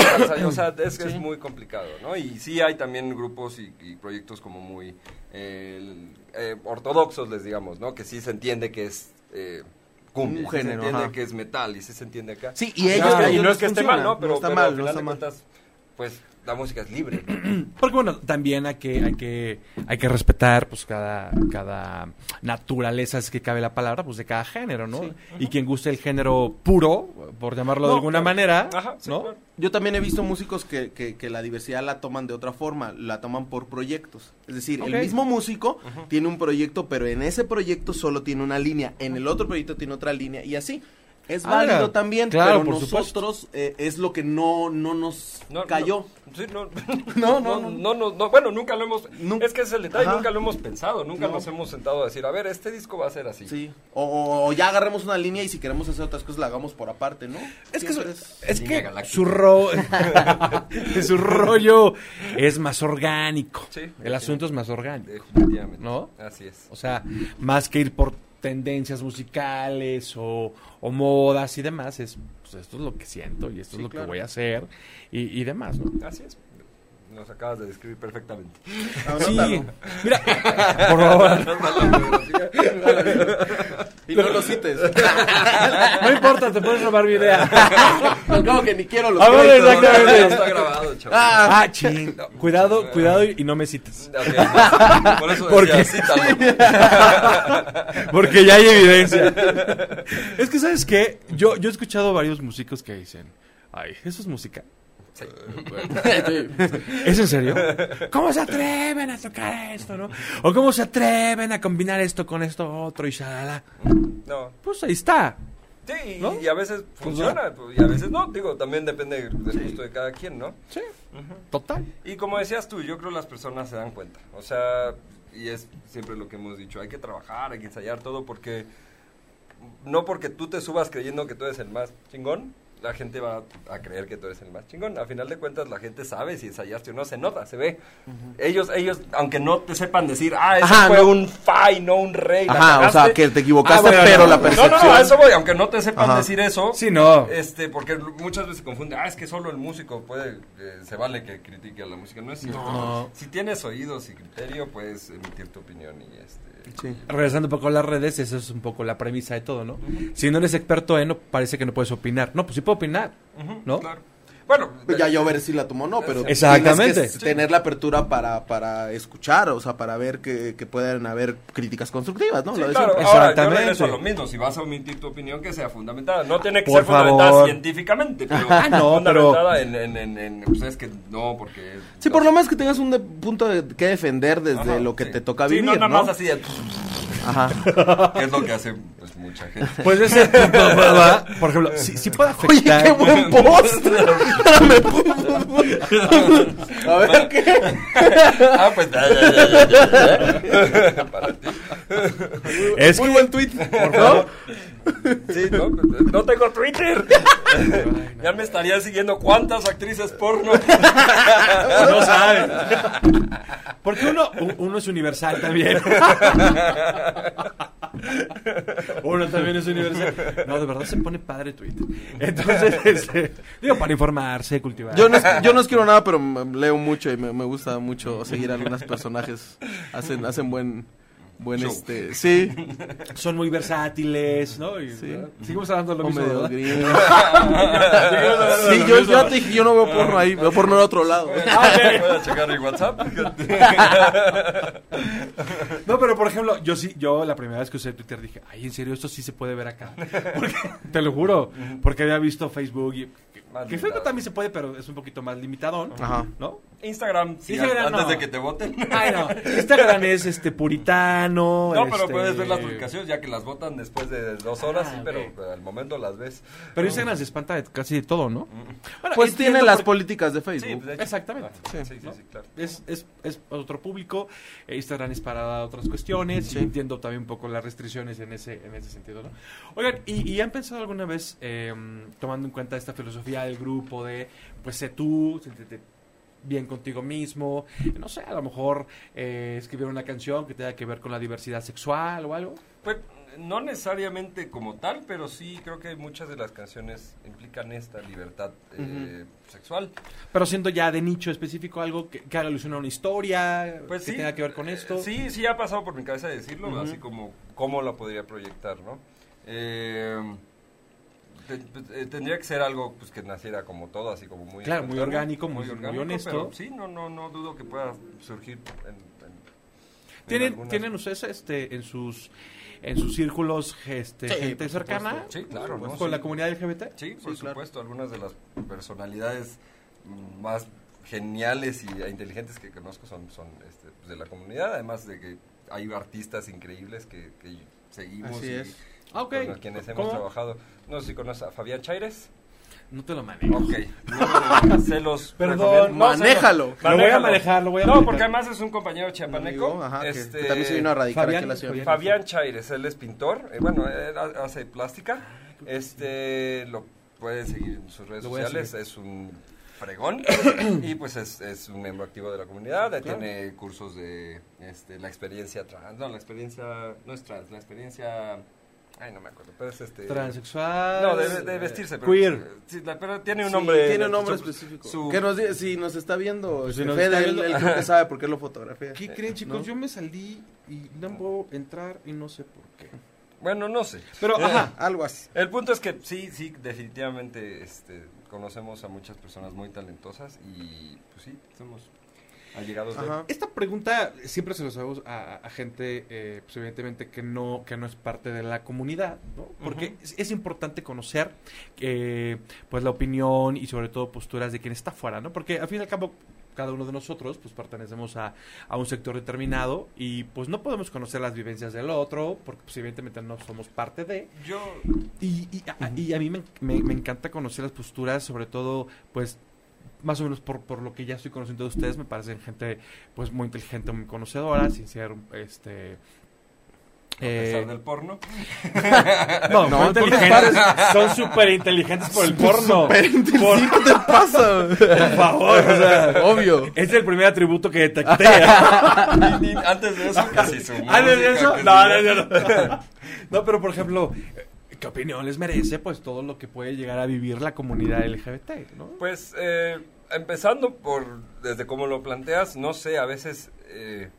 O sea, es, que es muy complicado, ¿no? Y sí hay también grupos y, y proyectos como muy eh, eh, ortodoxos, les digamos, ¿no? Que sí se entiende que es... eh, cumbia, Un género, se entiende ajá. que es metal y sí se entiende acá. Sí, y No ellos, es que- a y no es que esté mal, ¿no? Pero, no está pero mal, al no está mal. cuentas, pues la música es libre. Porque bueno, también hay que, hay que, hay que respetar pues cada, cada naturaleza, es que cabe la palabra, pues de cada género, ¿no? Y quien guste el género puro, por llamarlo de alguna claro. manera, Ajá, sí, ¿no? claro. Yo también he visto músicos que, que, que la diversidad la toman de otra forma, la toman por proyectos. Es decir, el mismo músico tiene un proyecto, pero en ese proyecto solo tiene una línea, en el otro proyecto tiene otra línea y así. Es Ah, válido también, claro, pero por supuesto. nosotros eh, es lo que no, no nos No, cayó. No, sí, no, No, no, no, no. no, no, no, bueno, nunca lo hemos, es que es el detalle, Ajá. nunca lo hemos pensado, nunca No. nos hemos sentado a decir, a ver, este disco va a ser así. Sí. O, o ya agarremos una línea y si queremos hacer otras cosas la hagamos por aparte, ¿no? Es que, su, es que galáctica. su, ro- su rollo es más orgánico. Sí, El asunto es más orgánico. Definitivamente. ¿No? Así es. O sea, más que ir por tendencias musicales o, o modas y demás, es pues, esto es lo que siento y esto Sí, es lo que voy a hacer y, y demás, ¿no? Así es. Nos acabas de describir perfectamente. Sí, mira, por favor, Y no lo cites. no importa, te puedes robar mi idea. no, que ni quiero los A ver, créditos. exactamente. Ya está grabado, chaval. Ah, Ah, ching, cuidado, cuidado y, no me cites. Ok, Por eso ¿Por decía, cítalo. Porque ya hay evidencia. es que, ¿sabes qué? Yo, yo he escuchado varios músicos que dicen, ay, eso es música. Sí. ¿Es en serio? ¿Cómo se atreven a tocar esto, no? ¿O cómo se atreven a combinar esto con esto otro y shalala? No. Pues ahí está. Sí, y, ¿No? y a veces funciona, pues, y a veces no. Digo, también depende del gusto de cada quien, ¿no? Sí, total. Y como decías tú, yo creo que las personas se dan cuenta. O sea, y es siempre lo que hemos dicho, hay que trabajar, hay que ensayar todo porque no porque tú te subas creyendo que tú eres el más chingón, la gente va a creer que tú eres el más chingón. A final de cuentas, la gente sabe si ensayaste o no, se nota, se ve. Ellos, ellos, aunque no te sepan decir, ah, ese Ajá, fue no. un fa y no un rey. la Ajá, o sea, cagaste". que te equivocaste, Ah, bueno, pero no, la no, No, percepción. no, no, a eso voy, aunque no te sepan Ajá. decir eso. Sí, no. Este, porque muchas veces se confunde, ah, es que solo el músico puede, eh, se vale que critique a la música. No es cierto. No. Si tienes oídos y criterio, puedes emitir tu opinión y este... Sí. Regresando un poco a las redes, eso es un poco la premisa de todo, ¿no? Si no eres experto en, no parece que no puedes opinar. No, pues sí puedo opinar, ¿no? Claro. Bueno, Pues ya yo ver si la tomó o no, pero Exactamente. que tener la apertura para, para escuchar, o sea, para ver que, que puedan haber críticas constructivas, ¿no? Sí, Lo claro, siempre. ahora yo Exactamente. a lo mismo, si vas a omitir tu opinión que sea fundamentada, no tiene que Por ser fundamentada favor. científicamente, pero Ah, no, pero- fundamentada en, en, en, en, pues es que no, porque... Sí, por lo menos que tengas un de- punto de, que defender desde Ajá, lo que sí. te toca Sí, vivir, no, nada ¿no? más así de... Ajá. que es lo que hace pues mucha gente. Pues ese, por ejemplo, si, si puede Oye, afectar... qué buen post. A ver, ¿qué? ah, pues ya, ya, ya, ya, ya, ya. Para ti. Es Muy que- buen tweet, ¿No? Sí, no, no tengo Twitter. ya me estarían siguiendo cuántas actrices porno. No sabes. Porque uno, uno es universal también. Uno también es universal. No, de verdad se pone padre Twitter. Entonces, este, digo, para informarse, cultivar. Yo no, es- yo no escribo nada, pero leo mucho y me, me gusta mucho seguir a algunos personajes. Hacen, hacen buen, buen Show. este, sí, Son muy versátiles, ¿no? Y, Sí. Seguimos hablando de lo o mismo, medio ¿verdad? gringos. Sí, yo ya te dije, yo no veo porno ahí, veo porno en otro lado. Voy a checar mi WhatsApp. No, pero por ejemplo, yo sí, yo la primera vez que usé Twitter dije, ay, en serio, esto sí se puede ver acá. Porque, te lo juro, porque había visto Facebook y Más que limitado. Facebook también se puede, pero es un poquito más limitadón, Ajá. ¿no? Instagram, sí, Instagram antes no. de que te voten. Ay, no. Instagram es este puritano. No, pero este- puedes ver las publicaciones ya que las votan después de dos horas, Ah, sí, pero al momento las ves. Pero Instagram se espanta de casi de todo, ¿no? Bueno, Pues tiene las por- políticas de Sí, Facebook. pues, de hecho. Exactamente. Ah, Sí, sí, sí, ¿no? sí, claro. Es, es, es otro público, eh, Instagram es para otras cuestiones, y entiendo también un poco las restricciones en ese, en ese sentido, ¿no? Oigan, ¿y, y han pensado alguna vez, eh, tomando en cuenta esta filosofía del grupo de, pues sé tú, siéntete bien contigo mismo, no sé, a lo mejor eh, escribir una canción que tenga que ver con la diversidad sexual o algo? Pues no necesariamente como tal, pero sí creo que muchas de las canciones implican esta libertad eh, sexual. Pero siendo ya de nicho específico algo que, que haga alusión a una historia, Pues que sí. tenga que ver con esto. Sí, sí ha pasado por mi cabeza decirlo, Ujú. así como cómo la podría proyectar, ¿no? Eh, eh, tendría que ser algo pues que naciera como todo, así como muy Claro, muy orgánico, muy- muy honesto. pero sí, no, no, no dudo que pueda surgir en, en- en ¿Tienen, algunas- ¿Tienen ustedes este, en sus en sus círculos este, Sí, gente cercana. Sí, claro, ¿no? con la comunidad LGBT? Sí, por Sí, claro. supuesto, algunas de las personalidades más geniales y inteligentes que conozco son, son este, pues, de la comunidad, además de que hay artistas increíbles que, que seguimos Así y, es. Ah, con quienes hemos ¿Cómo? trabajado. No sé si conoces a Fabián Chaires. No te lo manejo. Ok. No, se los Perdón. No, manéjalo. Lo voy a manejar, lo voy a No, manejar. porque además es un compañero chiapaneco. Amigo, ajá, que- este, que también se vino a radicar Fabián- aquí en la ciudad. Fabián- Fabián Chaires, él es pintor, eh, bueno, él ha- hace plástica, este, lo pueden seguir en sus redes a sociales, es un fregón y pues es, es un miembro activo de la comunidad, tiene cursos de este, la experiencia trans, no, la experiencia, no es trans, la experiencia, ay no me acuerdo, pero es este... Transexual. No, de, de vestirse, pero, Queer. sí, la- pero tiene un Sí, nombre. tiene un nombre su- específico. su- que nos si nos está viendo, Pues si este, nos Fede, está él, viendo- él creo que sabe por qué lo fotografía. ¿Qué creen, chicos? ¿No? Yo me salí y no puedo entrar y no sé por qué. Bueno, no sé. Pero, Eh, ajá. Algo así. El punto es que sí, sí, definitivamente este, conocemos a muchas personas muy talentosas y pues sí, somos allegados de... Ajá. Esta pregunta siempre se lo hacemos a, a gente, eh, pues evidentemente que no que no es parte de la comunidad, ¿no? Porque es, es importante conocer, eh, pues la opinión y sobre todo posturas de quien está fuera, ¿no? Porque al fin y al cabo cada uno de nosotros pues pertenecemos a, a un sector determinado y pues no podemos conocer las vivencias del otro porque pues evidentemente no somos parte de Yo, y, y, a, y a mí me, me- me encanta conocer las posturas, sobre todo, pues, más o menos por, por lo que ya estoy conociendo de ustedes, me parecen gente, pues, muy inteligente, muy conocedora, sin ser, este... a pesar eh, del porno, no, No, muy ¿por qué inteligentes, son súper inteligentes por el porno. Por, ¿Qué te pasa? por favor, o sea, Obvio. es el primer atributo que detecté. Ni- ni antes de eso casi su ¿Ah, no es música, eso? no, no, no. No, pero por ejemplo, ¿qué opinión les merece pues todo lo que puede llegar a vivir la comunidad LGBT, ¿no? Pues, eh, empezando por, desde cómo lo planteas, no sé, a veces... eh,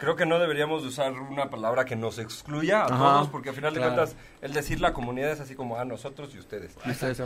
Creo que no deberíamos de usar una palabra que nos excluya a Ajá, todos, porque al final de claro. cuentas, el decir la comunidad es así como a nosotros y ustedes.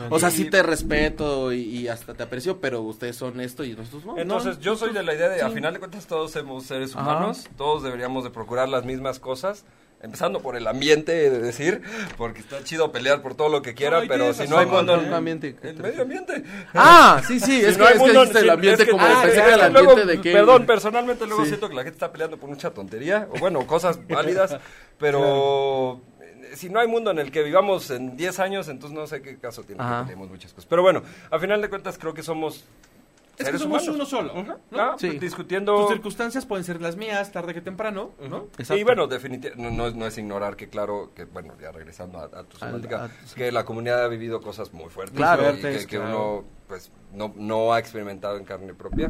O sea, sí te respeto y, y hasta te aprecio, pero ustedes son esto y nosotros no. Entonces, No, yo soy de la idea de, sí. a final de cuentas, todos somos seres Ajá. humanos, todos deberíamos de procurar las mismas cosas, empezando por el ambiente, de decir, porque está chido pelear por todo lo que No, y pero si no hay mundo... ¿Qué ambiente? ¿Qué El medio ambiente. Ah, sí, sí, Si es, no que, hay es que mundo- el ambiente es que- como ah, el luego, ambiente de que... Perdón, personalmente luego Sí. siento que la gente está peleando por mucha tontería, o bueno, cosas válidas, pero... eh, Si no hay mundo en el que vivamos en 10 años, entonces no sé qué caso tiene Ajá. que peleemos muchas cosas. Pero bueno, a final de cuentas creo que somos Es que somos humanos. uno solo. Ah, Sí. discutiendo... Tus circunstancias pueden ser las mías, tarde que temprano, ¿no? Exacto. Y bueno, definitivamente, no, no es- no es ignorar que claro, que bueno, ya regresando a, a tu Al- semántica, a- sí. que la comunidad ha vivido cosas muy fuertes. Claro. y Fuertes, que, que claro. uno pues no, no ha experimentado en carne propia.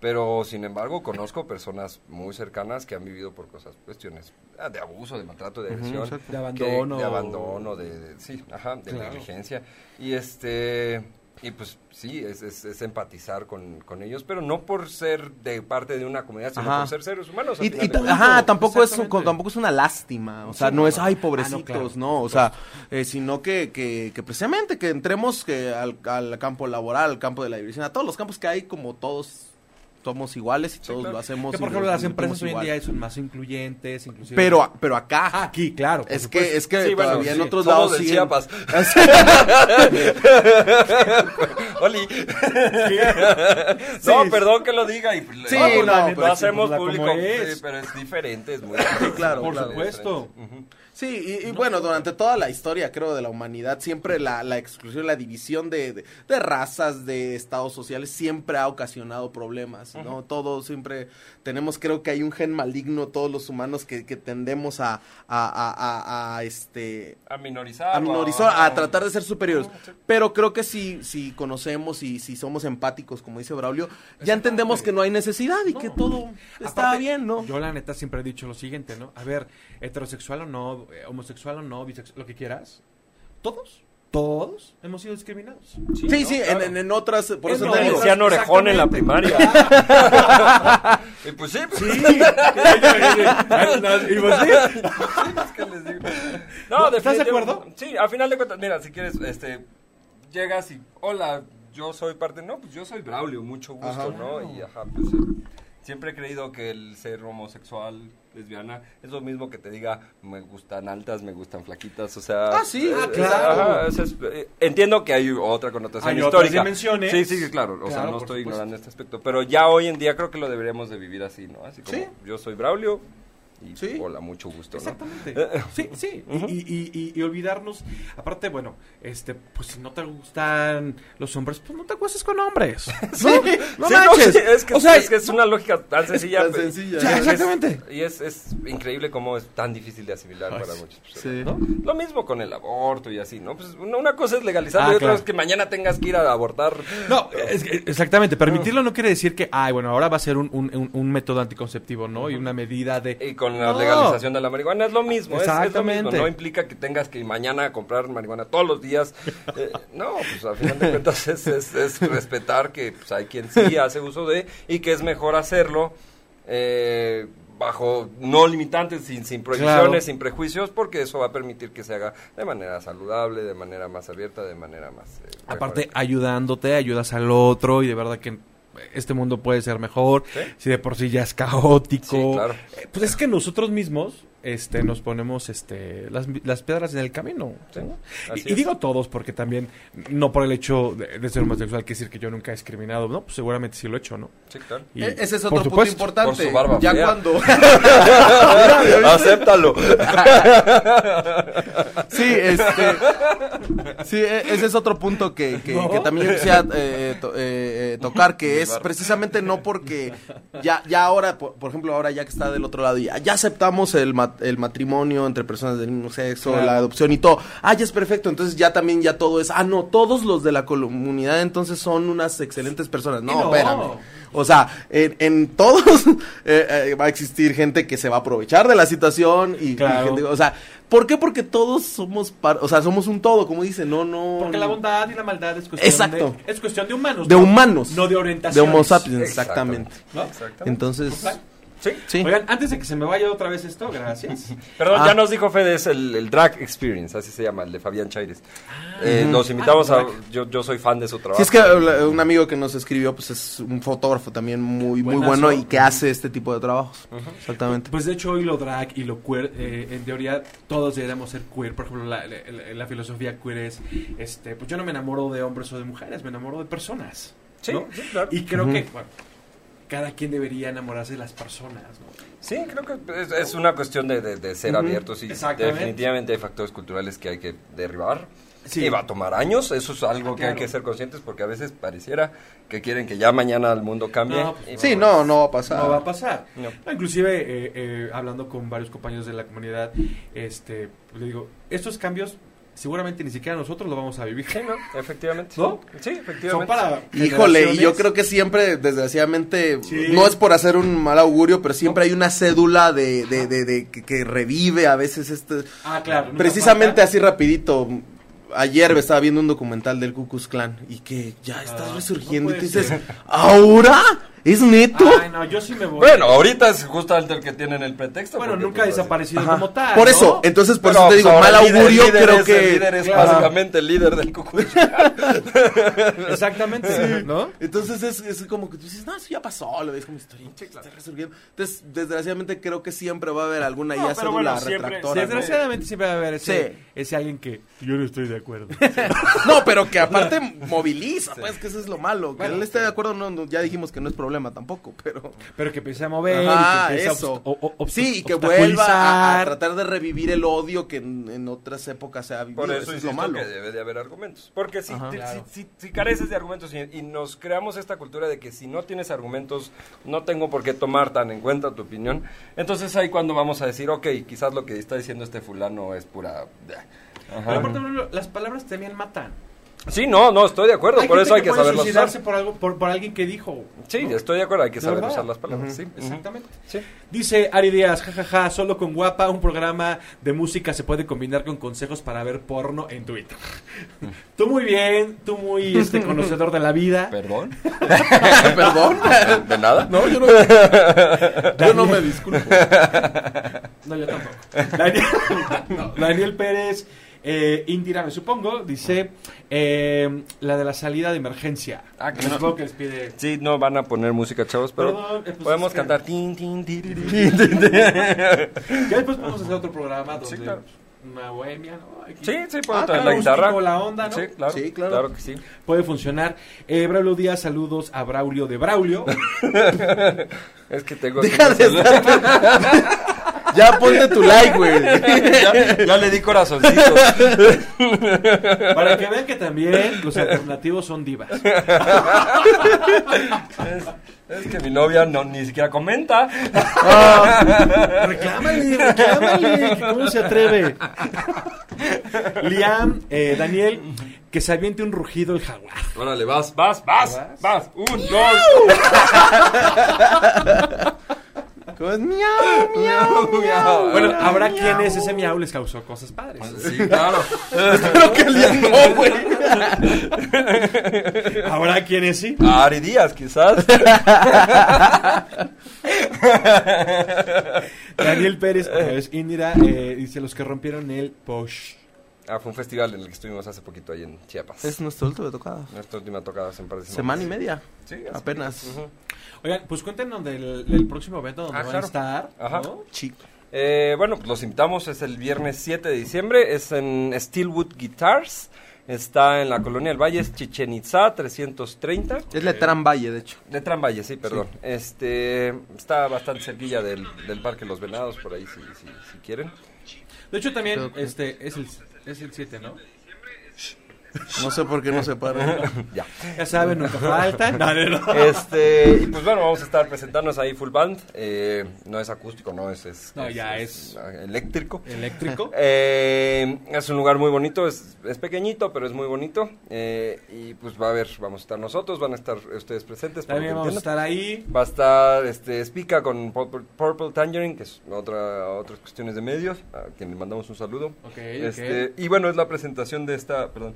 Pero, sin embargo, conozco personas muy cercanas que han vivido por cosas, cuestiones ah, de abuso, de maltrato, de agresión. De que- abandono. de abandono, de, de- sí, ajá, de Claro. negligencia. Y este... Y pues sí, es, es, es empatizar con, con ellos, pero no por ser de parte de una comunidad, sino Ajá. por ser seres humanos. Y, y ajá, tampoco es, tampoco es una lástima, o sea, Sí, no no, es, ay, Ah, pobrecitos, no, claro, no, o sea, eh, sino que, que, que precisamente que entremos que al, al campo laboral, al campo de la diversión, a todos los campos que hay, como todos somos iguales y todos claro. lo hacemos. Que por ejemplo lo las empresas hoy en día son más incluyentes, inclusive. Pero, pero acá, Ah, aquí, claro. es supuesto. que, es que Sí, bueno, todavía en sí, otros somos lados del siguen- Chiapas. Oli. no, perdón que lo diga. Y, Sí, no, no, lo pero sí, hacemos pues, público. es. sí, pero es diferente, es muy claro, Por claro. supuesto. Sí, y, y bueno, durante toda la historia, creo, de la humanidad, siempre la, la exclusión, la división de, de, de razas, de estados sociales, siempre ha ocasionado problemas, ¿no? Todos siempre tenemos, creo que hay un gen maligno, todos los humanos, que, que tendemos a, a, a, a- a, este... A minorizar. A minorizar, a tratar de ser superiores. Pero creo que si, si conocemos y si somos empáticos, como dice Braulio, ya entendemos que no hay necesidad y que todo está Aparte, bien, ¿no? Yo la neta siempre he dicho lo siguiente, ¿no? A ver, heterosexual o no, eh, homosexual o no, bisexual, lo que quieras. Todos, todos hemos sido discriminados. Sí, sí, en, en, en otras, por En eso no, te Me digo. decían orejón en la primaria. y pues sí, pues, Sí. y pues sí. es que les digo. No, ¿Estás de acuerdo? Sí, a final de cuentas, mira, si quieres, este, llegas y, hola, yo soy parte, no, pues yo soy Braulio, mucho gusto, Ajá. ¿no? Y ajá, pues. Siempre he creído que el ser homosexual, lesbiana, es lo mismo que te diga, me gustan altas, me gustan flaquitas, o sea... Ah, sí, eh, ah, eh, claro. ajá, es- es- eh, entiendo que hay otra connotación Hay otras histórica. dimensiones. Sí, sí, claro, o sea, no estoy supuesto. ignorando este aspecto, pero ya hoy en día creo que lo deberíamos de vivir así, ¿no? Así como, Sí. yo soy Braulio, y Sí. hola, mucho gusto, ¿no? Exactamente. Sí, sí. Y- y, y- y- y olvidarnos. Aparte, bueno, este, pues si no te gustan los hombres, pues no te acuestes con hombres. Sí, no, no no, manches. sí, es, que, o sea, es que es una lógica tan sencilla. tan pues, sencilla. Ya, es- exactamente. Y es, es increíble cómo es tan difícil de asimilar Ay, para muchas personas. Sí. ¿no? Lo mismo con el aborto y así, ¿no? Pues una, cosa es legalizarlo Ah, y otra claro. es que mañana tengas que ir a abortar. No, es exactamente. Permitirlo no quiere decir que, ay, bueno, ahora va a ser un, un- un- un método anticonceptivo, ¿no? Y una medida de. Y con la No. legalización de la marihuana es lo mismo, es, es lo mismo. Exactamente. No implica que tengas que ir mañana a comprar marihuana todos los días. Eh, no, pues al final de cuentas es, es- es respetar que pues, hay quien sí hace uso de y que es mejor hacerlo eh, bajo no limitantes, sin, sin prohibiciones, Claro. sin prejuicios, porque eso va a permitir que se haga de manera saludable, de manera más abierta, de manera más... eh, Aparte, mejor. ayudándote, ayudas al otro y de verdad que este mundo puede ser mejor. Sí. Si de por sí ya es caótico. Sí, claro. Eh, Pues es que nosotros mismos este, nos ponemos este, las, las piedras en el camino. Sí, así Y, y digo todos porque también, no por el hecho de, de ser homosexual, quiere decir que yo nunca he discriminado. No, pues seguramente sí lo he hecho, ¿no? Sí, claro. Y, E- Ese es por otro punto importante. por su barba ya fea. cuando. Acéptalo. Sí, este. Sí, e- ese es otro punto que, que, ¿No? que también yo quisiera eh, to- eh, eh, tocar, que es precisamente no porque ya, ya ahora, por, por ejemplo, ahora ya que está del otro lado, ya, ya aceptamos el, el matrimonio entre personas del mismo sexo, Claro. la adopción y todo. Ah, ya es perfecto, entonces ya también ya todo es, ah, no, todos los de la comunidad entonces son unas excelentes personas. No, no. espérame. O sea, en, en todos eh, eh, va a existir gente que se va a aprovechar de la situación y, gente- o sea, ¿por qué? Porque todos somos, par- o sea, somos un todo, como dice, no, no. Porque la bondad y la maldad es cuestión, Exacto. de, es cuestión de humanos. de ¿no? humanos, No de de orientación. Homo sapiens, exactamente. ¿no? Exactamente. Entonces, Sí. sí. Oigan, antes de que se me vaya otra vez esto, gracias. Perdón, Ah. ya nos dijo Fede, es el, el Drag Experience, así se llama, el de Fabián Chaires. Eh, Nos invitamos Ah, a... drag. Yo, yo soy fan de su trabajo. Si es que eh, un amigo que nos escribió, pues es un fotógrafo también muy, muy bueno y que hace este tipo de trabajos. Exactamente. Pues de hecho hoy lo drag y lo queer, eh, en teoría todos deberíamos ser queer. Por ejemplo, la, la- la filosofía queer es, este, pues yo no me enamoro de hombres o de mujeres, me enamoro de personas. Sí, ¿no? sí, claro. Y creo que, bueno, cada quien debería enamorarse de las personas, ¿no? Sí, creo que es, es una cuestión de, de- de ser Ujú. abiertos y definitivamente hay factores culturales que hay que derribar. Sí. Y va a tomar años, eso es algo Ah, que hay claro. que ser conscientes porque a veces pareciera que quieren que ya mañana el mundo cambie. No, pues Sí, no, no va a pasar. No va a pasar. No. No, inclusive, eh, eh, hablando con varios compañeros de la comunidad, este, le digo, estos cambios seguramente ni siquiera nosotros lo vamos a vivir. Sí, no, efectivamente. ¿No? Sí, Son efectivamente. para Híjole, y yo creo que siempre, desgraciadamente, Sí. no es por hacer un mal augurio, pero siempre hay una cédula de, de, de, de que, que revive a veces este... Ah, claro. Precisamente así rapidito, ayer estaba viendo un documental del Ku Klux Klan y que ya estás Ah, resurgiendo no y tú puede dices, ser. ¿ahora? ¿Es neto? Ay, no, yo sí me voy. Bueno, ahorita es justamente el que tienen el pretexto. Bueno, nunca ha pues, desaparecido Ajá. como tal. Por ¿no? eso, entonces por Pero, eso te digo, mal augurio, líder creo es- que... El líder es Claro. básicamente el líder del. Exactamente, ¿no? Entonces es, es como que tú dices, no, eso ya pasó, lo ves como historia, está resurgiendo. Entonces, desgraciadamente creo que siempre va a haber alguna No, ya cédula bueno, siempre- retractora. ¿no? Desgraciadamente siempre va a haber ese, Sí. ese alguien que yo no estoy de acuerdo. No, pero que aparte moviliza, pues que eso es lo malo. Que Bueno, él esté de acuerdo, no, no, ya dijimos que no es problema tampoco, pero... Pero que empiece a mover Ajá, y que eso. o- o- Sí, y que vuelva a, a tratar de revivir el odio que en, en otras épocas se ha vivido. Por eso, eso es lo malo. que debe de haber argumentos. Porque si, Ajá. te- Claro. si, si- si careces de argumentos y, y nos creamos esta cultura de que si no tienes argumentos, no tengo por qué tomar tan en cuenta tu opinión, entonces ahí cuando vamos a decir, ok, quizás lo que está diciendo este fulano es pura... Pero Ajá. aparte, Bruno, las palabras también matan. Sí, no, no, estoy de acuerdo, por eso hay que puede saberlo usar. por, algo, por, por alguien que dijo. Sí, ¿no? estoy de acuerdo, hay que saber verdad. usar las palabras, sí. Exactamente. Sí. Dice Ari Díaz, jajaja, solo con guapa, un programa de música se puede combinar con consejos para ver porno en Twitter. tú muy bien, tú muy este conocedor de la vida. ¿Perdón? ¿Perdón? ¿De nada? No, yo no, yo no me disculpo. No, yo tampoco. Daniel, no, Daniel Pérez, eh, Indira, me supongo, dice eh, la de la salida de emergencia. Ah, que supongo que les pide. Sí, no van a poner música, chavos, pero Perdón, eh, pues podemos es que- cantar. tin, tin, tiriri. Ya después podemos hacer otro programa donde. Sí, claro. Una bohemia, ¿no? Aquí. Sí, sí, puedo Ah, traer claro, la guitarra. acústico, la onda, ¿no? Sí, claro. Sí, claro. Claro que sí. Puede funcionar. Eh, Braulio Díaz, saludos a Braulio de Braulio. Es que tengo. Deja aquí de celular. Ya ponte tu like, güey. ya, ya le di corazoncitos. Para que vean que también los alternativos son divas. Es que mi novia no ni siquiera comenta. Reclámale, reclámale, que ¿cómo se atreve? Liam, eh, Daniel, que se aviente un rugido el jaguar. Órale, vas, vas, vas, vas. Un, dos. ¿Cómo es? Miau, miau, miau. Bueno, habrá quienes ese miau les causó cosas padres. Sí, claro. Creo que el día no, güey. Habrá quienes sí. Ari Díaz, quizás. Daniel Pérez, otra vez Indira, eh, dice los que rompieron el Posh. Ah, fue un festival en el que estuvimos hace poquito ahí en Chiapas. Es nuestro último tocada. Nuestra última tocada hace un par de semanas. Semana y media. Sí, Apenas. Ujú. Oigan, pues cuéntenos del, del próximo evento donde Ah, van claro. a estar. Ajá. ¿no? Eh, bueno, pues los invitamos, es el viernes 7 de diciembre, es en Steelwood Guitars, está en la Colonia del Valle, es Chichen Itza 330. Es Letrán Valle, de hecho. De Valle, sí, perdón. Este, está bastante cerquilla del, del Parque Los Venados, por ahí si, si, si quieren. De hecho, también este es el, es el 7, ¿no? No sé por qué no se para. ya. Ya saben, nunca faltan. No, no, no. Este, y pues bueno, vamos a estar presentándonos ahí full band. eh, no es acústico, no, es, es, No, ya es- eléctrico. Eléctrico. Eh, es un lugar muy bonito, es, es pequeñito, pero es muy bonito. eh, y pues va a haber, vamos a estar nosotros, van a estar ustedes presentes. También que vamos a estar ahí. Va a estar este Spica con Purple, Purple Tangerine, que es otra otras cuestiones de medios, a quien le mandamos un saludo. Ok, Este. Y bueno, es la presentación de esta, perdón,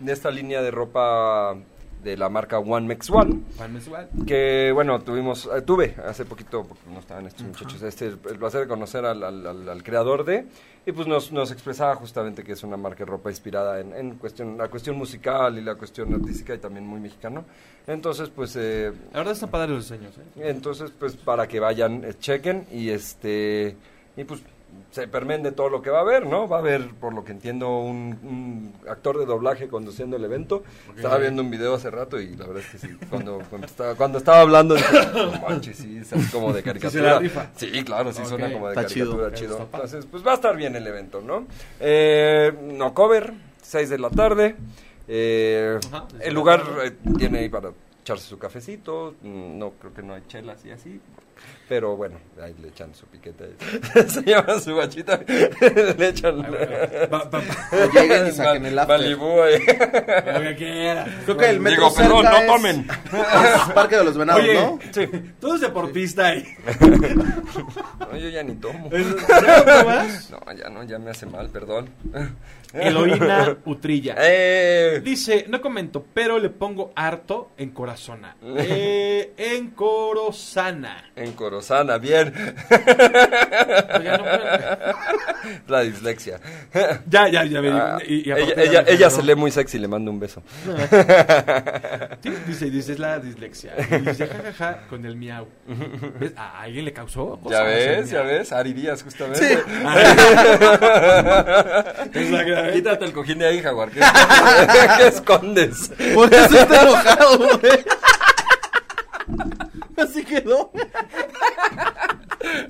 de esta línea de ropa de la marca One Mex One. Juan Mensual. Que bueno, tuvimos, eh, tuve hace poquito, porque no estaban estos muchachos, este, el placer de conocer al, al- al- al creador de, y pues nos, nos expresaba justamente que es una marca de ropa inspirada en, en cuestión, la cuestión musical y la cuestión artística y también muy mexicano. Entonces, pues, eh, La verdad están padres los diseños, ¿eh? entonces, pues para que vayan, eh, chequen y este, y pues se permen de todo lo que va a haber, ¿no? Va a haber, por lo que entiendo, un, un actor de doblaje conduciendo el evento. Estaba viendo un video hace rato y la verdad es que sí, cuando, cuando, estaba, cuando estaba hablando, dije, no manches, sí, es como de caricatura. Sí, claro, sí suena como de está caricatura, chido. chido. Entonces, pues va a estar bien el evento, ¿no? Eh, no cover, 6 de la tarde. Eh, Ajá, el lugar eh, tiene ahí para echarse su cafecito. mm, No creo que no hay chelas y así. Pero bueno, ahí le echan su piquete. Se llama su bachita. le echan. Ay, bueno. Va- va- O lleguen y saquen el after. Malibú ahí. va- lo que quiera. Creo que el metro Digo, perdón, no tomen. es Parque de los Venados, Oye, ¿no? Sí. Tú eres deportista ahí. No, yo ya ni tomo. ¿Cómo vas? No, ya no, ya me hace mal, perdón. Eloína Utrilla. ¡Eh! Dice, no comento, pero le pongo harto en Corazona. Eh, en Corozana. En Corozana, bien. Oiga, no, La dislexia. ya, ya, ya. Ah, y, y ella ella se lee muy sexy, le mando un beso. Sí, dice, dice, es la dislexia. Y dice, jajaja, con el miau. ¿Ves? ¿A alguien le causó? Ya ves, ya ves, Ari Díaz justamente. Exactamente. Quítate el cojín de ahí, Jaguar. ¿Qué, qué escondes? Por eso está enojado, güey. Así quedó.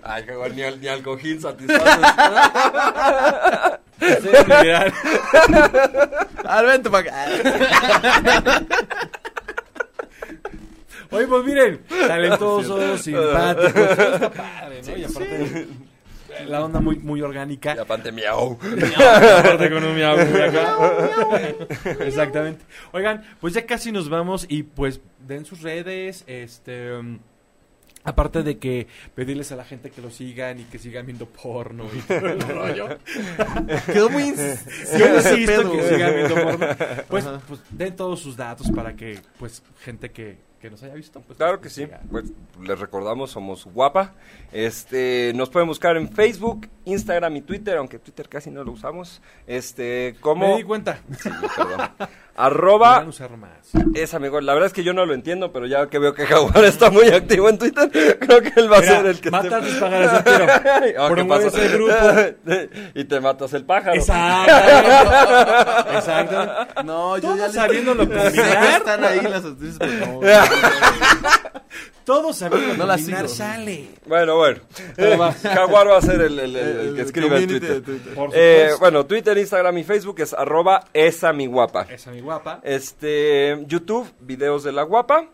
Ay, Jaguar, ni al, ni al cojín satisfaces. Sí, literal. A ver, vente para acá. Oye, pues miren, talentoso, simpático, todo está padre, ¿no? y aparte, la onda muy, muy orgánica. Y aparte, miau. Aparte con un miau, muy acá. Exactamente. Oigan, pues ya casi nos vamos y pues den sus redes, este... um, Aparte de que pedirles a la gente que lo sigan y que sigan viendo porno y todo el rollo. Quedó muy. Yo insisto que sigan viendo porno. Pues, pues den todos sus datos para que, pues, gente que, que nos haya visto, pues. Claro que sí. Pues, les recordamos, somos guapa. Este, nos pueden buscar en Facebook, Instagram y Twitter, aunque Twitter casi no lo usamos. Este, como Me di cuenta. Sí, perdón. Arroba Van a usar más. es amigo. La verdad es que yo no lo entiendo, pero ya que veo que Jaguar está muy activo en Twitter, creo que él va a Mira, ser el que mata esté- a tus pájaros ¿qué Promueves el grupo. y te matas el pájaro. Exacto. Exacto. No, yo ya sabiéndolo Sé que están ahí las actrices, pero no. Todos sabemos No la sigo. sale. Bueno, bueno. Jaguar va a ser el, el- el- el que escribe en Twitter. Twitter. Por Eh, bueno, Twitter, Instagram y Facebook es arroba esa mi guapa. Esa mi guapa. Este, YouTube, videos de la guapa.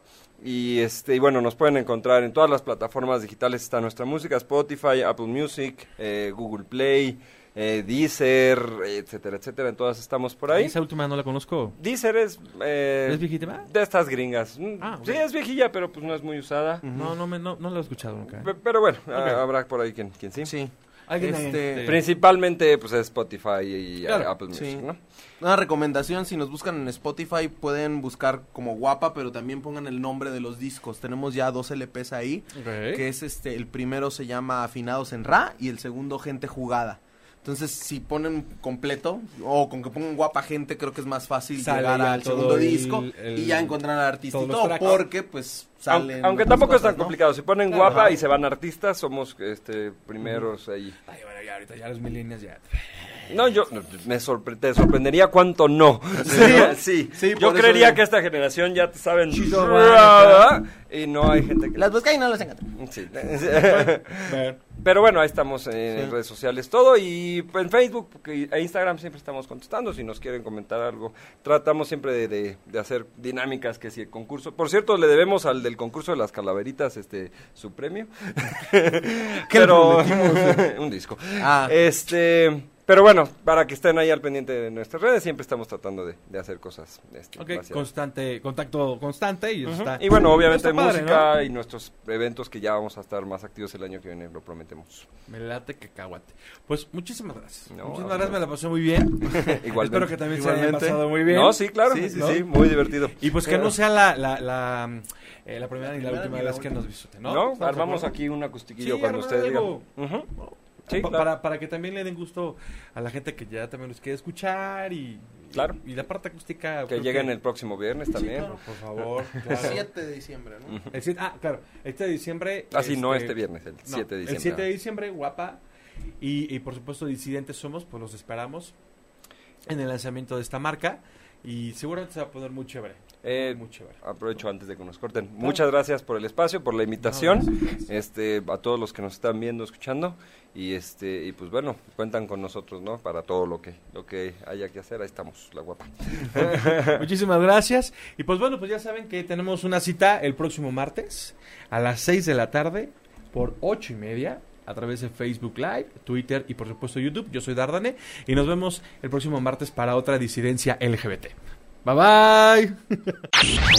Y este, y bueno, nos pueden encontrar en todas las plataformas digitales está nuestra música, Spotify, Apple Music, eh, Google Play, eh, Deezer, etcétera, etcétera. En todas estamos por ahí. Esa última no la conozco. Deezer es eh, ¿Es viejita? de estas gringas. Mm, Ah, Sí, es viejilla, pero pues no es muy usada. No, no, me, no, no la he escuchado nunca. ¿eh? Pe- Pero bueno, ah, habrá por ahí quien, quien sí. Este, ahí, Principalmente pues es Spotify y Claro, Apple Music, sí. ¿no? Una recomendación, si nos buscan en Spotify pueden buscar como guapa, pero también pongan el nombre de los discos. Tenemos ya dos LPs ahí, que es este, el primero se llama Afinados en Ra y el segundo Gente Jugada. Entonces, si ponen completo o con que pongan guapa gente, creo que es más fácil Sale llegar al segundo el- disco el- y ya encontrar al artista y todo, porque pues salen aunque tampoco es tan ¿no? complicado. Si ponen Claro. guapa Ajá. y se van artistas, somos este primeros ahí. Ay, bueno, ya ahorita ya los millennials ya. No, yo me sorpre- te sorprendería cuánto no. Sí, Sí, Yo por eso creería que esta generación ya te saben Chido, y no hay gente que Las buscan y no las encuentran. Sí. Bueno, Pero bueno, ahí estamos en redes sociales todo y en Facebook e Instagram siempre estamos contestando si nos quieren comentar algo. Tratamos siempre de, de- de hacer dinámicas que si el concurso. Por cierto, le debemos al del concurso de las calaveritas este su premio. ¿Qué le Pero un disco. Ah. Este, pero bueno, para que estén ahí al pendiente de nuestras redes, siempre estamos tratando de, de hacer cosas. Este, ok, demasiado. constante, contacto constante y está. Bueno, obviamente está padre, música ¿no? y nuestros eventos que ya vamos a estar más activos el año que viene, lo prometemos. Me late que caguate. Pues muchísimas gracias. No, muchísimas no, gracias, me la pasé muy bien. Igualmente. Espero que también se haya Igualmente. pasado muy bien. No, sí, claro, Sí, sí, sí, muy divertido. Y pues que no sea la, la, la, eh, la primera ni la primera última la vez que nos visiten, ¿No? ¿no? ¿Estamos de Armamos aquí un acustiquillo Sí, cuando ustedes digan. Ujú. Sí, Pa- claro. para, para que también le den gusto a la gente que ya también los quiere escuchar y, Claro. y la parte acústica. Que lleguen el próximo viernes también. claro. Por favor. El claro. 7 de diciembre, ¿no? El siete- ah, claro. Este de diciembre. Ah, sí, no este viernes, el no, 7 de diciembre. El 7 de diciembre, guapa. Y, y por supuesto, disidentes somos, pues los esperamos en el lanzamiento de esta marca. Y seguramente se va a poner muy chévere. Eh, muy chévere. Aprovecho antes de que nos corten. Muchas gracias por el espacio, por la invitación. No. Este, a todos los que nos están viendo, escuchando y este y pues bueno, cuentan con nosotros, ¿no? Para todo lo que lo que haya que hacer, ahí estamos, la guapa. Muchísimas gracias. Y pues bueno, pues ya saben que tenemos una cita el próximo martes a las 6 de la tarde por ocho y media a través de Facebook Live, Twitter y por supuesto YouTube. Yo soy Dardane y nos vemos el próximo martes para otra disidencia LGBT. Bye bye.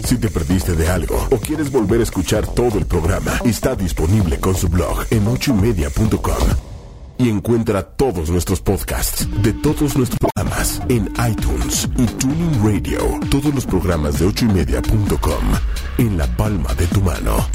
Si te perdiste de algo o quieres volver a escuchar todo el programa, está disponible con su blog en ochoymedia.com. Y encuentra todos nuestros podcasts de todos nuestros programas en iTunes y Tuning Radio. Todos los programas de ochoymedia.com en la palma de tu mano.